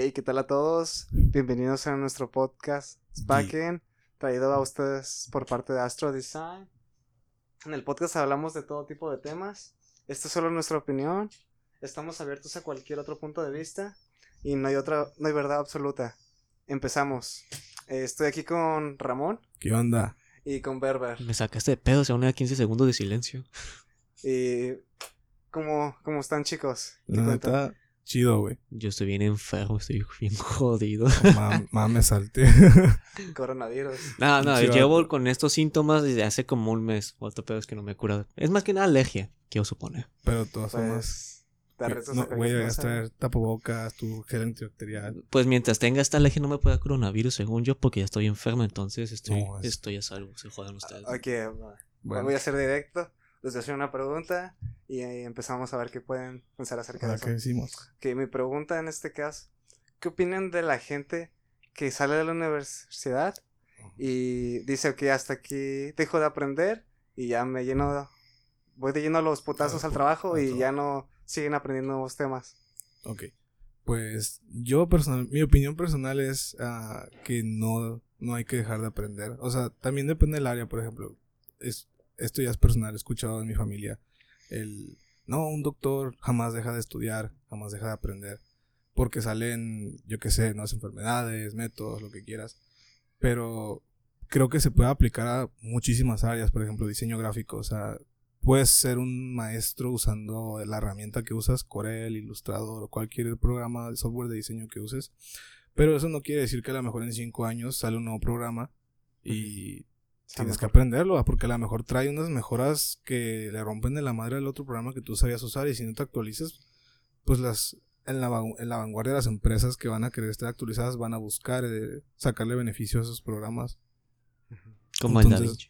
Hey, ¿qué tal a todos? Bienvenidos a nuestro podcast Spacken, traído a ustedes por parte de Astro Design. En el podcast hablamos de todo tipo de temas. Esta es solo nuestra opinión. Estamos abiertos a cualquier otro punto de vista y no hay otra, no hay verdad absoluta. Empezamos. Eh, estoy aquí con Ramón. ¿Qué onda? Y con Berber. Me sacaste de pedo, se van 15 segundos de silencio. Y ¿cómo, cómo están chicos? La neta, chido, güey. Yo estoy bien enfermo, estoy bien jodido. Más me salté. Coronavirus. No, no, llevo con estos síntomas desde hace como un mes. Otro pedo es que no me he curado. Es más que nada alergia, quiero suponer. Pero todos somos... Pues, no, güey, a traer tapabocas, tu gel antibacterial. Pues mientras tenga esta alergia no me pueda coronavirus, según yo, porque ya estoy enfermo, entonces estoy, estoy a salvo. Se jodan ustedes. Ok, bueno. voy a hacer directo les voy a hacer una pregunta y ahí empezamos a ver qué pueden pensar acerca de eso. ¿Qué decimos? Que mi pregunta en este caso, ¿qué opinan de la gente que sale de la universidad y dice que hasta aquí dejo de aprender y ya me lleno, voy de lleno los putazos al trabajo y ya no siguen aprendiendo nuevos temas? Ok. Pues yo personal, mi opinión personal es ah, que no, no hay que dejar de aprender. O sea, también depende del área, por ejemplo. Es, esto ya es personal, he escuchado en mi familia, el, no, un doctor jamás deja de estudiar, jamás deja de aprender, porque salen, yo qué sé, nuevas enfermedades, métodos, lo que quieras, pero creo que se puede aplicar a muchísimas áreas, por ejemplo, diseño gráfico, o sea, puedes ser un maestro usando la herramienta que usas, Corel, Illustrator o cualquier programa de software de diseño que uses, pero eso no quiere decir que a lo mejor en cinco años sale un nuevo programa y Tienes que aprenderlo, porque a lo mejor trae unas mejoras que le rompen de la madre al otro programa que tú sabías usar y si no te actualizas, pues las en la, en la vanguardia de las empresas que van a querer estar actualizadas van a buscar eh, sacarle beneficio a esos programas. Como entonces,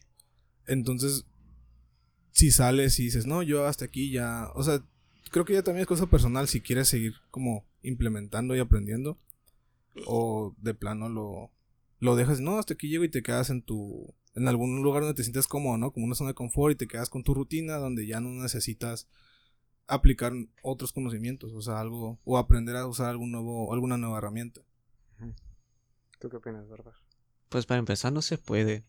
el Entonces, si sales y dices, no, yo hasta aquí ya, o sea, creo que ya también es cosa personal si quieres seguir como implementando y aprendiendo o de plano lo, lo dejas, no, hasta aquí llego y te quedas en tu en algún lugar donde te sientes cómodo, ¿no? Como una zona de confort y te quedas con tu rutina donde ya no necesitas aplicar otros conocimientos, o sea, algo, o aprender a usar algún nuevo, alguna nueva herramienta. ¿Tú qué opinas, Bárbara? Pues para empezar no se puede.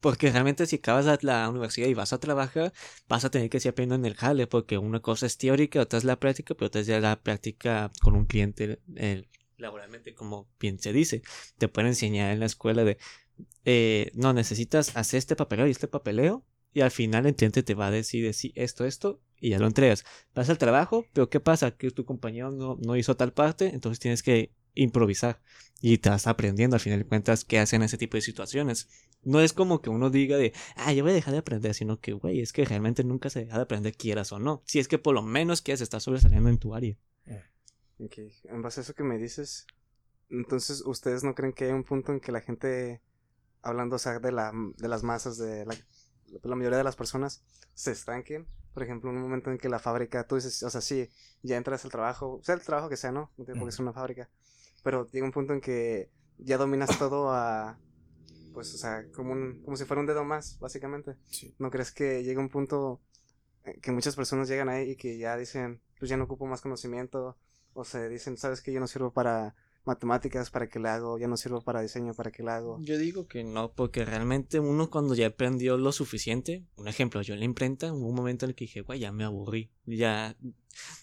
Porque realmente si acabas la universidad y vas a trabajar, vas a tener que seguir aprendiendo en el jale, porque una cosa es teórica, otra es la práctica, pero otra es ya la práctica con un cliente laboralmente, como bien se dice. Te pueden enseñar en la escuela de, eh, no, necesitas hacer este papeleo y este papeleo. Y al final el cliente te va a decir, esto, esto, y ya lo entregas. Vas al trabajo, pero ¿qué pasa? Que tu compañero no, no hizo tal parte, entonces tienes que improvisar. Y te vas aprendiendo al final de cuentas qué hacen en ese tipo de situaciones. No es como que uno diga de, ah, yo voy a dejar de aprender, sino que, güey, es que realmente nunca se deja de aprender, quieras o no. Si es que por lo menos quieres estar sobresaliendo en tu área. Ok, en base a eso que me dices, entonces, ¿ustedes no creen que hay un punto en que la gente hablando, o sea, de, la, de las masas, de la, la mayoría de las personas se estanquen. Por ejemplo, en un momento en que la fábrica, tú dices, o sea, sí, ya entras al trabajo, sea el trabajo que sea, ¿no? No tiene por qué ser una fábrica. Pero llega un punto en que ya dominas todo a, pues, o sea, como, un, como si fuera un dedo más, básicamente. ¿No crees que llega un punto que muchas personas llegan ahí y que ya dicen, pues ya no ocupo más conocimiento? O se dicen, ¿sabes que Yo no sirvo para matemáticas para que le hago, ya no sirvo para diseño para que le hago. Yo digo que no, porque realmente uno cuando ya aprendió lo suficiente, un ejemplo, yo en la imprenta, hubo un momento en el que dije, güey, ya me aburrí, ya,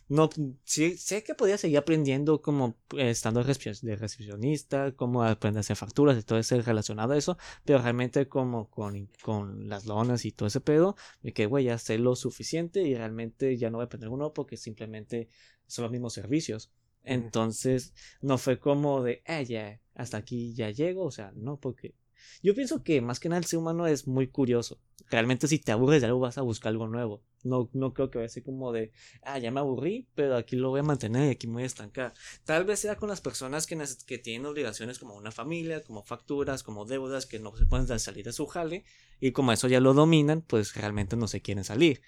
no, sí, sé que podía seguir aprendiendo como eh, estando de recepcionista, como aprender a hacer facturas y todo eso relacionado a eso, pero realmente como con, con las lonas y todo ese pedo, me quedé, güey, ya sé lo suficiente y realmente ya no voy a aprender uno porque simplemente son los mismos servicios. Entonces, no fue como de, ah, ya, hasta aquí ya llego, o sea, no, porque yo pienso que más que nada el ser humano es muy curioso. Realmente si te aburres de algo vas a buscar algo nuevo. No, no creo que vaya a ser como de, ah, ya me aburrí, pero aquí lo voy a mantener y aquí me voy a estancar. Tal vez sea con las personas que, que tienen obligaciones como una familia, como facturas, como deudas, que no se pueden salir de su jale y como eso ya lo dominan, pues realmente no se quieren salir.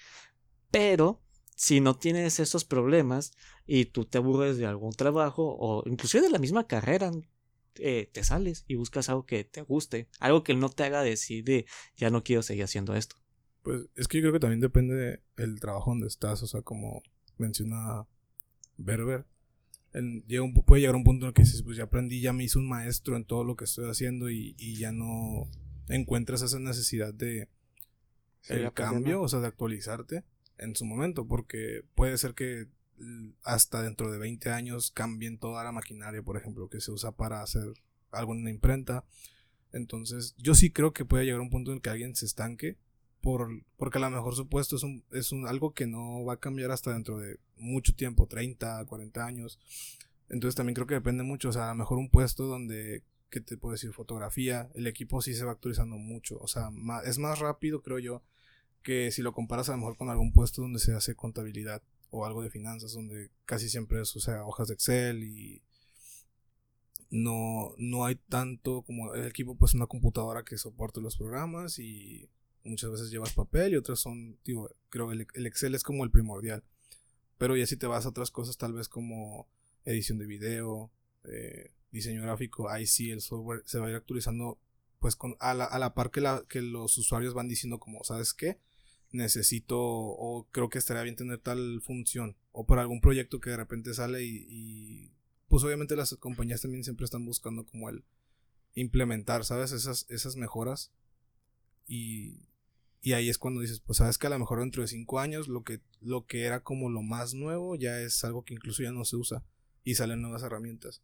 Pero si no tienes esos problemas y tú te aburres de algún trabajo o inclusive de la misma carrera, eh, te sales y buscas algo que te guste, algo que no te haga decir de ya no quiero seguir haciendo esto. Pues es que yo creo que también depende del trabajo donde estás, o sea, como menciona Berber, llega un, puede llegar a un punto en el que dices, pues ya aprendí, ya me hice un maestro en todo lo que estoy haciendo y, y ya no encuentras esa necesidad de el cambio, o sea, de actualizarte en su momento, porque puede ser que hasta dentro de 20 años cambien toda la maquinaria, por ejemplo, que se usa para hacer algo en una imprenta. Entonces, yo sí creo que puede llegar a un punto en que alguien se estanque por, porque a lo mejor su puesto es, un, es un, algo que no va a cambiar hasta dentro de mucho tiempo, 30, 40 años. Entonces también creo que depende mucho, o sea, a lo mejor un puesto donde, ¿qué te puedo decir? Fotografía, el equipo sí se va actualizando mucho, o sea, es más rápido, creo yo, que si lo comparas a lo mejor con algún puesto donde se hace contabilidad o algo de finanzas, donde casi siempre es, o sea, hojas de Excel y no, no hay tanto como el equipo, pues una computadora que soporte los programas y muchas veces llevas papel y otras son, digo, creo que el, Excel es como el primordial. Pero ya si te vas a otras cosas, tal vez como edición de video, eh, diseño gráfico, ahí sí el software se va a ir actualizando pues con, a, la, a la par que, la, que los usuarios van diciendo como, ¿sabes qué? Necesito o creo que estaría bien tener tal función o por algún proyecto que de repente sale y pues obviamente las compañías también siempre están buscando como el implementar, ¿sabes? Esas, esas mejoras. Y, y ahí es cuando dices, pues sabes que a lo mejor dentro de cinco años lo que, lo que era como lo más nuevo ya es algo que incluso ya no se usa y salen nuevas herramientas.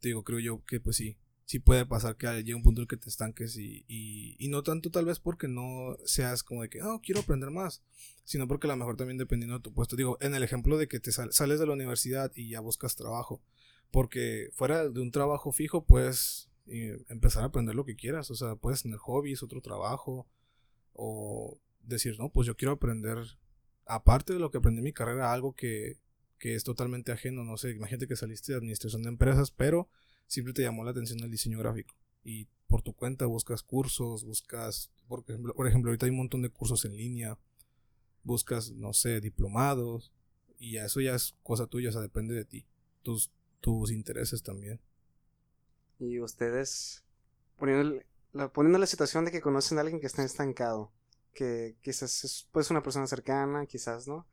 Te digo, creo yo que pues sí, sí puede pasar que llegue un punto en que te estanques y, y, no tanto tal vez porque no seas como de que, no, quiero aprender más, sino porque a lo mejor también dependiendo de tu puesto. Digo, en el ejemplo de que te sales de la universidad y ya buscas trabajo, porque fuera de un trabajo fijo puedes eh, empezar a aprender lo que quieras, o sea, puedes tener hobbies, otro trabajo, o decir, no, pues yo quiero aprender, aparte de lo que aprendí en mi carrera, algo que, que es totalmente ajeno, no sé, imagínate que saliste de administración de empresas, pero siempre te llamó la atención el diseño gráfico. Y por tu cuenta buscas cursos, buscas, por ejemplo, por ejemplo, ahorita hay un montón de cursos en línea, buscas, no sé, diplomados, y eso ya es cosa tuya, o sea, depende de ti, tus, tus intereses también. Y ustedes, poniendo la, poniendo la situación de que conocen a alguien que está estancado, que quizás es pues, una persona cercana, quizás no,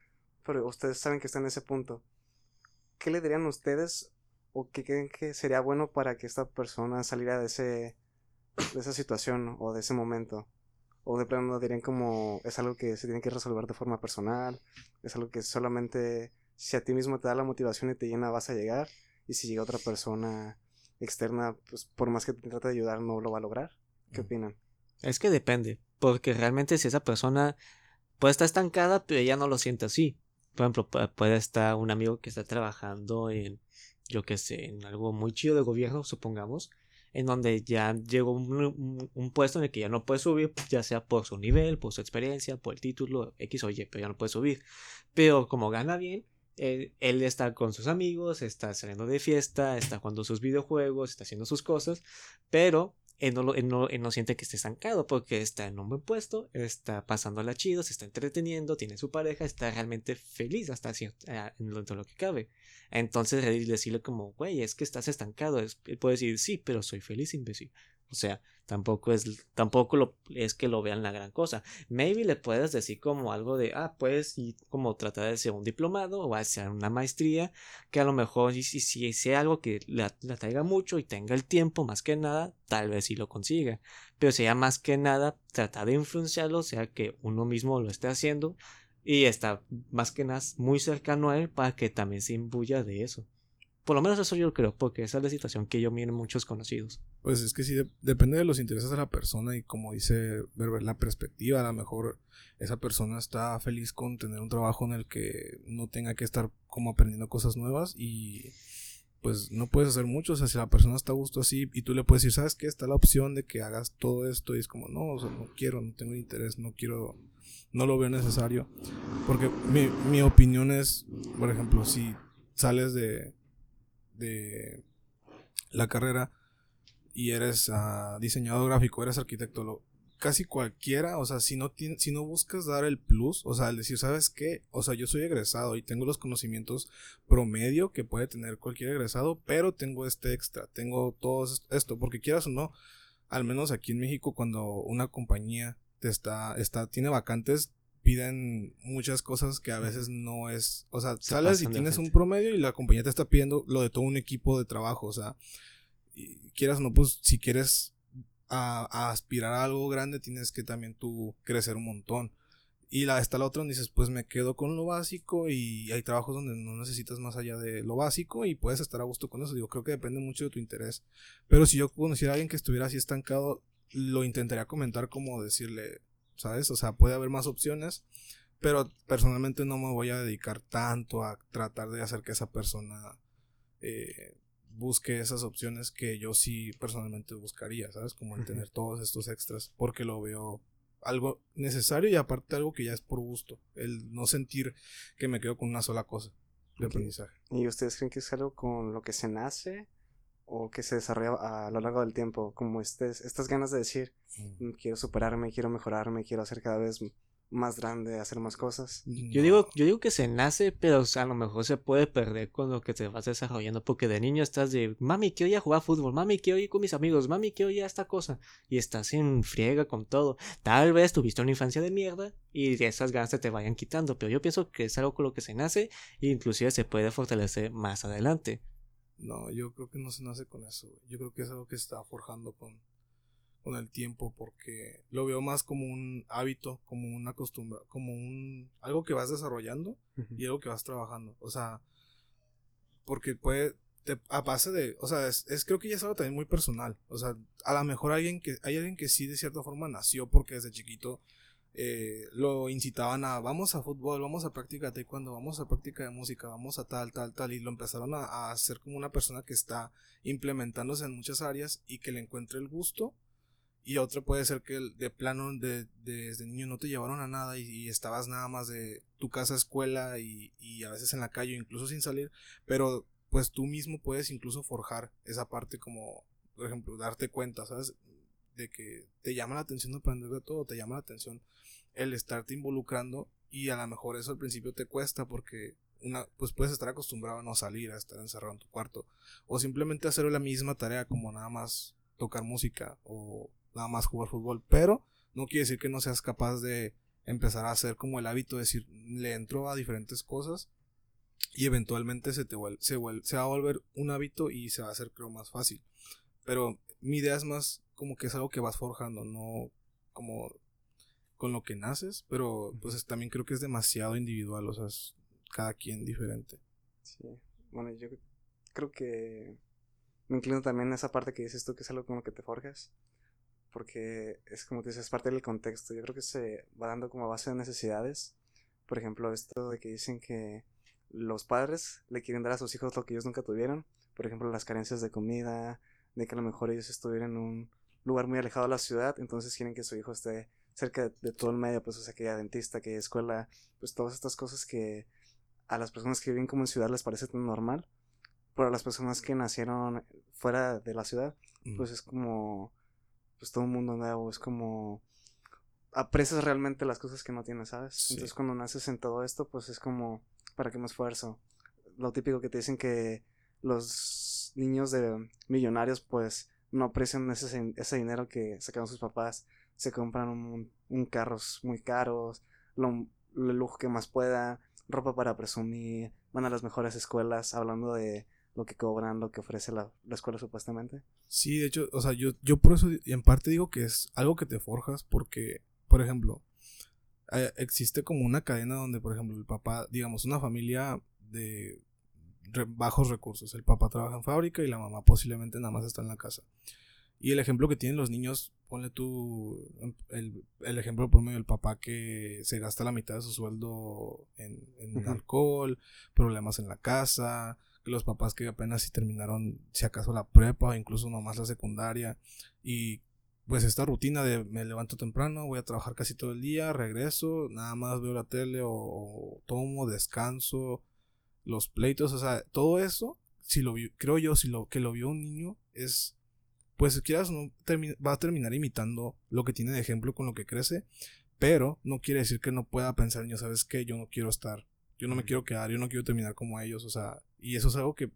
pero ustedes saben que está en ese punto. ¿Qué le dirían ustedes o qué creen que sería bueno para que esta persona saliera de ese de esa situación o de ese momento o de plano dirían como es algo que se tiene que resolver de forma personal es algo que solamente si a ti mismo te da la motivación y te llena vas a llegar y si llega otra persona externa pues por más que te trate de ayudar no lo va a lograr qué opinan es que depende porque realmente si esa persona puede estar estancada pero ella no lo siente así. Por ejemplo puede estar un amigo que está trabajando en yo que sé, en algo muy chido de gobierno, supongamos, en donde ya llegó un, puesto en el que ya no puede subir, ya sea por su nivel, por su experiencia, por el título, X o Y, pero ya no puede subir. Pero como gana bien, él, él, está con sus amigos, está saliendo de fiesta, está jugando sus videojuegos, está haciendo sus cosas, pero él no, no, no, siente que esté estancado porque está en un buen puesto, está pasándola chido, se está entreteniendo, tiene su pareja, está realmente feliz hasta cierto, eh, en lo, lo que cabe. Entonces decirle como, güey, es que estás estancado, él puede decir, sí, pero soy feliz, imbécil. O sea, tampoco es, tampoco lo, es que lo vean la gran cosa. Maybe le puedes decir como algo de, ah, pues, y como tratar de hacer un diplomado o hacer una maestría, que a lo mejor si, si, sea algo que le, atraiga mucho y tenga el tiempo más que nada, tal vez sí lo consiga. Pero sea más que nada tratar de influenciarlo, sea que uno mismo lo esté haciendo y está más que nada muy cercano a él para que también se imbuya de eso. Por lo menos eso yo creo, porque esa es la situación que yo miro muchos conocidos. Pues es que sí, depende de los intereses de la persona y como dice ver, la perspectiva, a lo mejor esa persona está feliz con tener un trabajo en el que no tenga que estar como aprendiendo cosas nuevas y pues no puedes hacer mucho, o sea, si la persona está a gusto así y tú le puedes decir, ¿sabes qué? Está la opción de que hagas todo esto y es como, no, o sea, no quiero, no tengo interés, no quiero, no lo veo necesario. Porque mi, mi opinión es, por ejemplo, si sales de, de la carrera y eres uh, diseñador gráfico, eres arquitecto, lo, casi cualquiera, o sea, si no, si no buscas dar el plus, o sea, el decir, ¿sabes qué? O sea, yo soy egresado y tengo los conocimientos promedio que puede tener cualquier egresado, pero tengo este extra, tengo todo esto, porque quieras o no, al menos aquí en México, cuando una compañía te está, está, tiene vacantes, piden muchas cosas que a veces no es, o sea, Se sales y tienes un promedio y la compañía te está pidiendo lo de todo un equipo de trabajo, o sea, y quieras o no, pues si quieres a, a aspirar a algo grande, tienes que también tú crecer un montón. Y la, está la otra donde dices, pues me quedo con lo básico y hay trabajos donde no necesitas más allá de lo básico y puedes estar a gusto con eso. Digo, creo que depende mucho de tu interés. Pero si yo conociera a alguien que estuviera así estancado, lo intentaría comentar como decirle, ¿sabes? O sea, puede haber más opciones, pero personalmente no me voy a dedicar tanto a tratar de hacer que esa persona eh, busque esas opciones que yo sí personalmente buscaría, ¿sabes? Como el tener todos estos extras, porque lo veo algo necesario y aparte algo que ya es por gusto, el no sentir que me quedo con una sola cosa de Ok. aprendizaje. ¿Y ustedes creen que es algo con lo que se nace o que se desarrolla a lo largo del tiempo? Como estes, estas ganas de decir, "Mm, quiero superarme, quiero mejorarme, quiero hacer cada vez más grande, hacer más cosas. Yo digo, yo digo que se nace, pero o sea, a lo mejor se puede perder con lo que te vas desarrollando, porque de niño estás de, mami, quiero ir a jugar fútbol, mami, quiero ir con mis amigos, mami, quiero ir a esta cosa, y estás en friega con todo. Tal vez tuviste una infancia de mierda y esas ganas se te vayan quitando, pero yo pienso que es algo con lo que se nace e inclusive se puede fortalecer más adelante. No, yo creo que no se nace con eso. güey. Yo creo que es algo que se está forjando con, con el tiempo porque lo veo más como un hábito, como una costumbre, como un algo que vas desarrollando y algo que vas trabajando. O sea, porque puede te- a base de, o sea, es, es- creo que ya es algo también muy personal. O sea, a lo mejor alguien que hay alguien que sí de cierta forma nació porque desde chiquito eh, lo incitaban a vamos a fútbol, vamos a práctica de taekwondo, vamos a práctica de música, vamos a tal, tal, tal, y lo empezaron a, hacer como una persona que está implementándose en muchas áreas y que le encuentre el gusto. Y otra puede ser que de plano de, de- desde niño no te llevaron a nada y, estabas nada más de tu casa escuela y, y a veces en la calle, incluso sin salir, pero pues tú mismo puedes incluso forjar esa parte como, por ejemplo, darte cuenta, ¿sabes? De que te llama la atención aprender de todo, te llama la atención el estarte involucrando y a lo mejor eso al principio te cuesta porque una, pues puedes estar acostumbrado a no salir, a estar encerrado en tu cuarto o simplemente hacer la misma tarea como nada más tocar música o nada más jugar fútbol, pero no quiere decir que no seas capaz de empezar a hacer como el hábito de decir, le entro a diferentes cosas y eventualmente se te vuel- se, vuel- se va a volver un hábito y se va a hacer creo más fácil. Pero mi idea es más como que es algo que vas forjando, no como con lo que naces, pero pues es- también creo que es demasiado individual, o sea, es cada quien diferente. Sí. Bueno, yo creo que me inclino también a esa parte que dices tú, que es algo con lo que te forjas. Porque es como te dices, es parte del contexto. Yo creo que se va dando como a base de necesidades. Por ejemplo, esto de que dicen que los padres le quieren dar a sus hijos lo que ellos nunca tuvieron. Por ejemplo, las carencias de comida, de que a lo mejor ellos estuvieran en un lugar muy alejado de la ciudad, entonces quieren que su hijo esté cerca de, de todo el medio, pues, o sea, que haya dentista, que haya escuela, pues todas estas cosas que a las personas que viven como en ciudad les parece tan normal, pero a las personas que nacieron fuera de la ciudad, Mm. pues es como, pues todo un mundo nuevo, es como, aprecias realmente las cosas que no tienes, ¿sabes? Sí. Entonces cuando naces en todo esto, pues es como, ¿para qué me esfuerzo? Lo típico que te dicen que los niños de millonarios, pues, no aprecian ese, ese dinero que sacaron sus papás, se compran un, un carros muy caros, lo, lujo que más pueda, ropa para presumir, van a las mejores escuelas, hablando de lo que cobran, lo que ofrece la, la escuela supuestamente. Sí, de hecho, o sea, yo, yo por eso y en parte digo que es algo que te forjas porque, por ejemplo, eh, existe como una cadena donde, por ejemplo, el papá, digamos, una familia de re- bajos recursos, el papá trabaja en fábrica y la mamá posiblemente nada más está en la casa. Y el ejemplo que tienen los niños, ponle tú em, el, el ejemplo por medio del papá que se gasta la mitad de su sueldo en, en alcohol, problemas en la casa, los papás que apenas si terminaron, si acaso la prepa, o incluso nomás la secundaria, y pues esta rutina de me levanto temprano, voy a trabajar casi todo el día, regreso, nada más veo la tele o, o tomo, descanso, los pleitos, o sea, todo eso, si lo vi- creo yo, si lo que lo vio un niño es pues si quieras no va a terminar imitando lo que tiene de ejemplo con lo que crece, pero no quiere decir que no pueda pensar, yo sabes que yo no quiero estar, yo no me quiero quedar, yo no quiero terminar como ellos, o sea, Y eso es algo que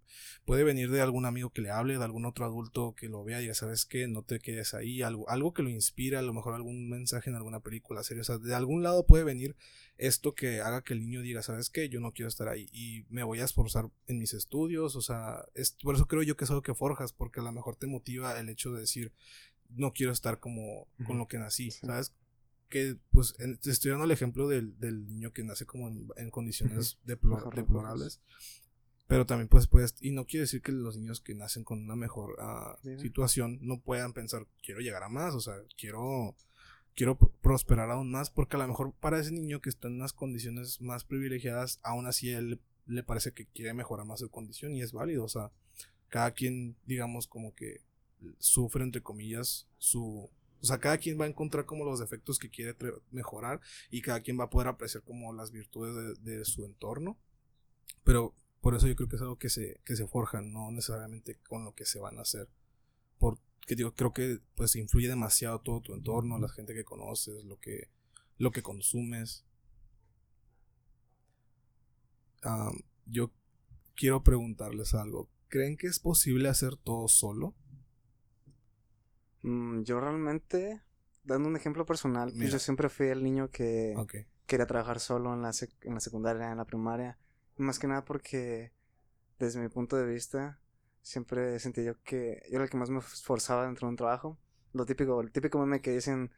puede venir de algún amigo que le hable, de algún otro adulto que lo vea y diga, ¿sabes qué? No te quedes ahí. Algo, algo que lo inspira, a lo mejor algún mensaje en alguna película, serie. O sea, de algún lado puede venir esto que haga que el niño diga, ¿sabes qué? Yo no quiero estar ahí y me voy a esforzar en mis estudios. O sea, es, por eso creo yo que es algo que forjas, porque a lo mejor te motiva el hecho de decir, no quiero estar como con lo que nací, ¿sabes? Que, pues, te estoy dando el ejemplo del, del niño que nace como en, condiciones deplorables. Pero también pues pues, y no quiere decir que los niños que nacen con una mejor ah, situación no puedan pensar, quiero llegar a más, o sea, quiero, quiero prosperar aún más, porque a lo mejor para ese niño que está en unas condiciones más privilegiadas, aún así él le parece que quiere mejorar más su condición y es válido, o sea, cada quien, digamos, como que sufre, entre comillas, su... O sea, cada quien va a encontrar como los defectos que quiere mejorar y cada quien va a poder apreciar como las virtudes de, de su entorno. Pero por eso yo creo que es algo que se, que se forja, no necesariamente con lo que se van a hacer. Porque digo, creo que pues influye demasiado todo tu entorno, la gente que conoces, lo que, lo que consumes. yo quiero preguntarles algo. ¿Creen que es posible hacer todo solo? Mm, yo realmente, dando un ejemplo personal, pues, yo siempre fui el niño que quería trabajar solo en la, en la secundaria, en la primaria más que nada porque, desde mi punto de vista, siempre sentí yo que yo era el que más me esforzaba dentro de un trabajo. Lo típico, el típico meme que dicen,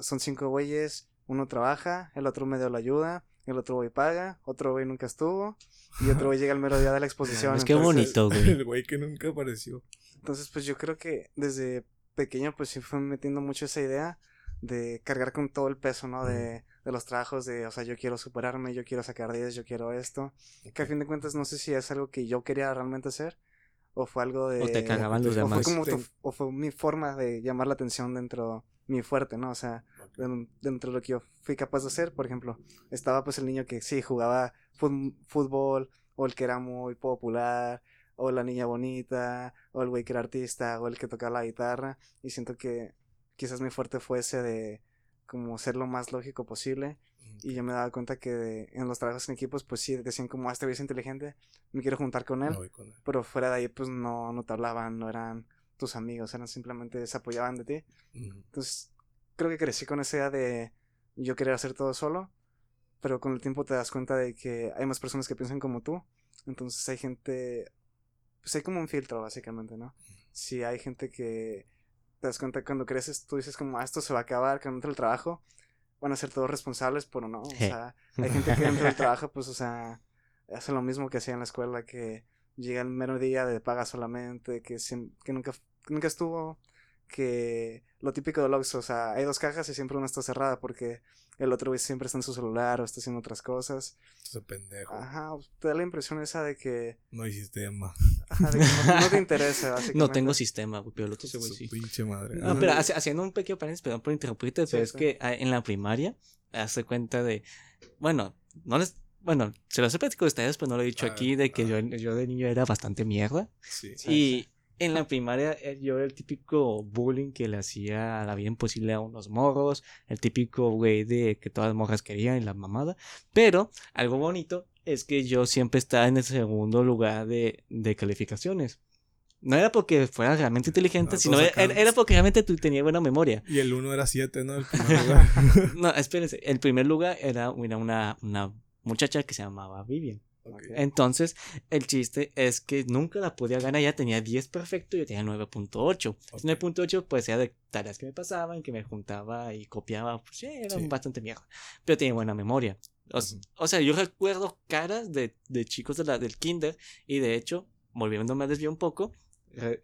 son cinco güeyes, uno trabaja, el otro medio lo ayuda, el otro güey paga, otro güey nunca estuvo, y otro güey llega al mero día de la exposición. Es que bonito, güey. El güey que nunca apareció. Entonces, pues yo creo que desde pequeño, pues sí fue metiendo mucho esa idea de cargar con todo el peso, ¿no? De, de los trabajos de, o sea, yo quiero superarme, yo quiero sacar 10, yo quiero esto. Que a fin de cuentas no sé si es algo que yo quería realmente hacer o fue algo de... O te cagaban los demás. O fue, como o fue mi forma de llamar la atención dentro, mi fuerte, ¿no? O sea, dentro de lo que yo fui capaz de hacer, por ejemplo, estaba pues el niño que sí jugaba fútbol o el que era muy popular o la niña bonita, o el güey que era artista, o el que tocaba la guitarra. Y siento que quizás mi fuerte fuese de como ser lo más lógico posible. Y yo me daba cuenta que en los trabajos en equipos, pues sí, decían como, ah, este güey es inteligente, me quiero juntar con él. Pero fuera de ahí, pues no, no te hablaban, no eran tus amigos, eran simplemente se apoyaban de ti. Entonces, creo que crecí con esa idea de yo querer hacer todo solo, pero con el tiempo te das cuenta de que hay más personas que piensan como tú. Entonces hay gente, pues hay como un filtro, básicamente, ¿no? Si hay gente que te das cuenta que cuando creces, tú dices como, ah, esto se va a acabar, que dentro del trabajo van a ser todos responsables, pero no, o sea, hay gente que dentro del trabajo, pues, o sea, hace lo mismo que hacía en la escuela, que llega el mero día de paga solamente, que, que nunca, nunca estuvo, que lo típico de Logs, o sea, hay dos cajas y siempre una está cerrada porque el otro güey siempre está en su celular o está haciendo otras cosas. Ese pendejo. Ajá, te da la impresión esa de que... No hay sistema. Ajá, de que no, te interesa, básicamente. No tengo sistema, pero el otro se sí. pinche madre. No, pero haciendo un pequeño paréntesis, perdón por interrumpirte, pero es que ah, en la primaria, hace cuenta de... Bueno, no les... Bueno, se los he platicado a ustedes, pero no lo he dicho aquí, de que yo, yo de niño era bastante mierda. Sí. Y en la primaria eh, yo era el típico bullying que le hacía a la vida imposible a unos morros, el típico güey de que todas las morras querían y la mamada. Pero algo bonito es que yo siempre estaba en el segundo lugar de, de calificaciones. No era porque fuera realmente inteligente, sino era, porque realmente tú tenías buena memoria. Y el uno era siete, ¿no? El primer lugar. no, espérense. El primer lugar era una, una muchacha que se llamaba Vivian. Entonces, el chiste es que nunca la podía ganar. Ya tenía 10 perfecto y yo tenía 9.8. 9.8 pues era de tareas que me pasaban, que me juntaba y copiaba. Pues sí, era bastante mierda. Pero tenía buena memoria. O, sea, yo recuerdo caras de, de chicos de la, del kinder y de hecho, volviéndome a desviar un poco,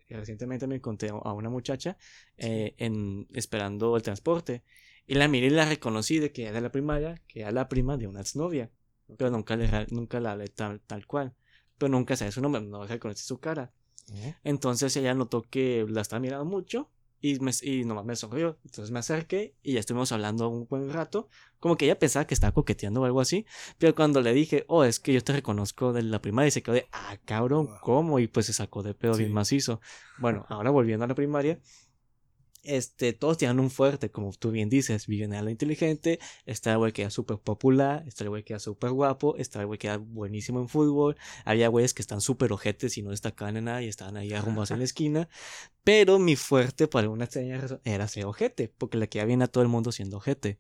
recientemente me encontré a una muchacha eh, en, esperando el transporte y la miré y la reconocí de que era de la primaria, que era la prima de una exnovia pero nunca, le, nunca la hablé tal, tal cual. Pero nunca sabía su nombre, no reconocí su cara. Entonces ella notó que la estaba mirando mucho y, me, y nomás me sonrió. Entonces me acerqué y ya estuvimos hablando un buen rato. Como que ella pensaba que estaba coqueteando o algo así. Pero cuando le dije, oh, es que yo te reconozco de la primaria, y se quedó de, ah, cabrón, ¿cómo? Y pues se sacó de pedo bien macizo. Bueno, ahora volviendo a la primaria. Este, todos tenían un fuerte, como tú bien dices, lo inteligente, está el güey que era súper popular, está el güey que era súper guapo, está el güey que era buenísimo en fútbol, había güeyes que están súper ojetes y no destacaban en nada y estaban ahí arrumbados en la esquina, pero mi fuerte, por alguna extraña razón, era ser ojete, porque le quedaba bien a todo el mundo siendo ojete.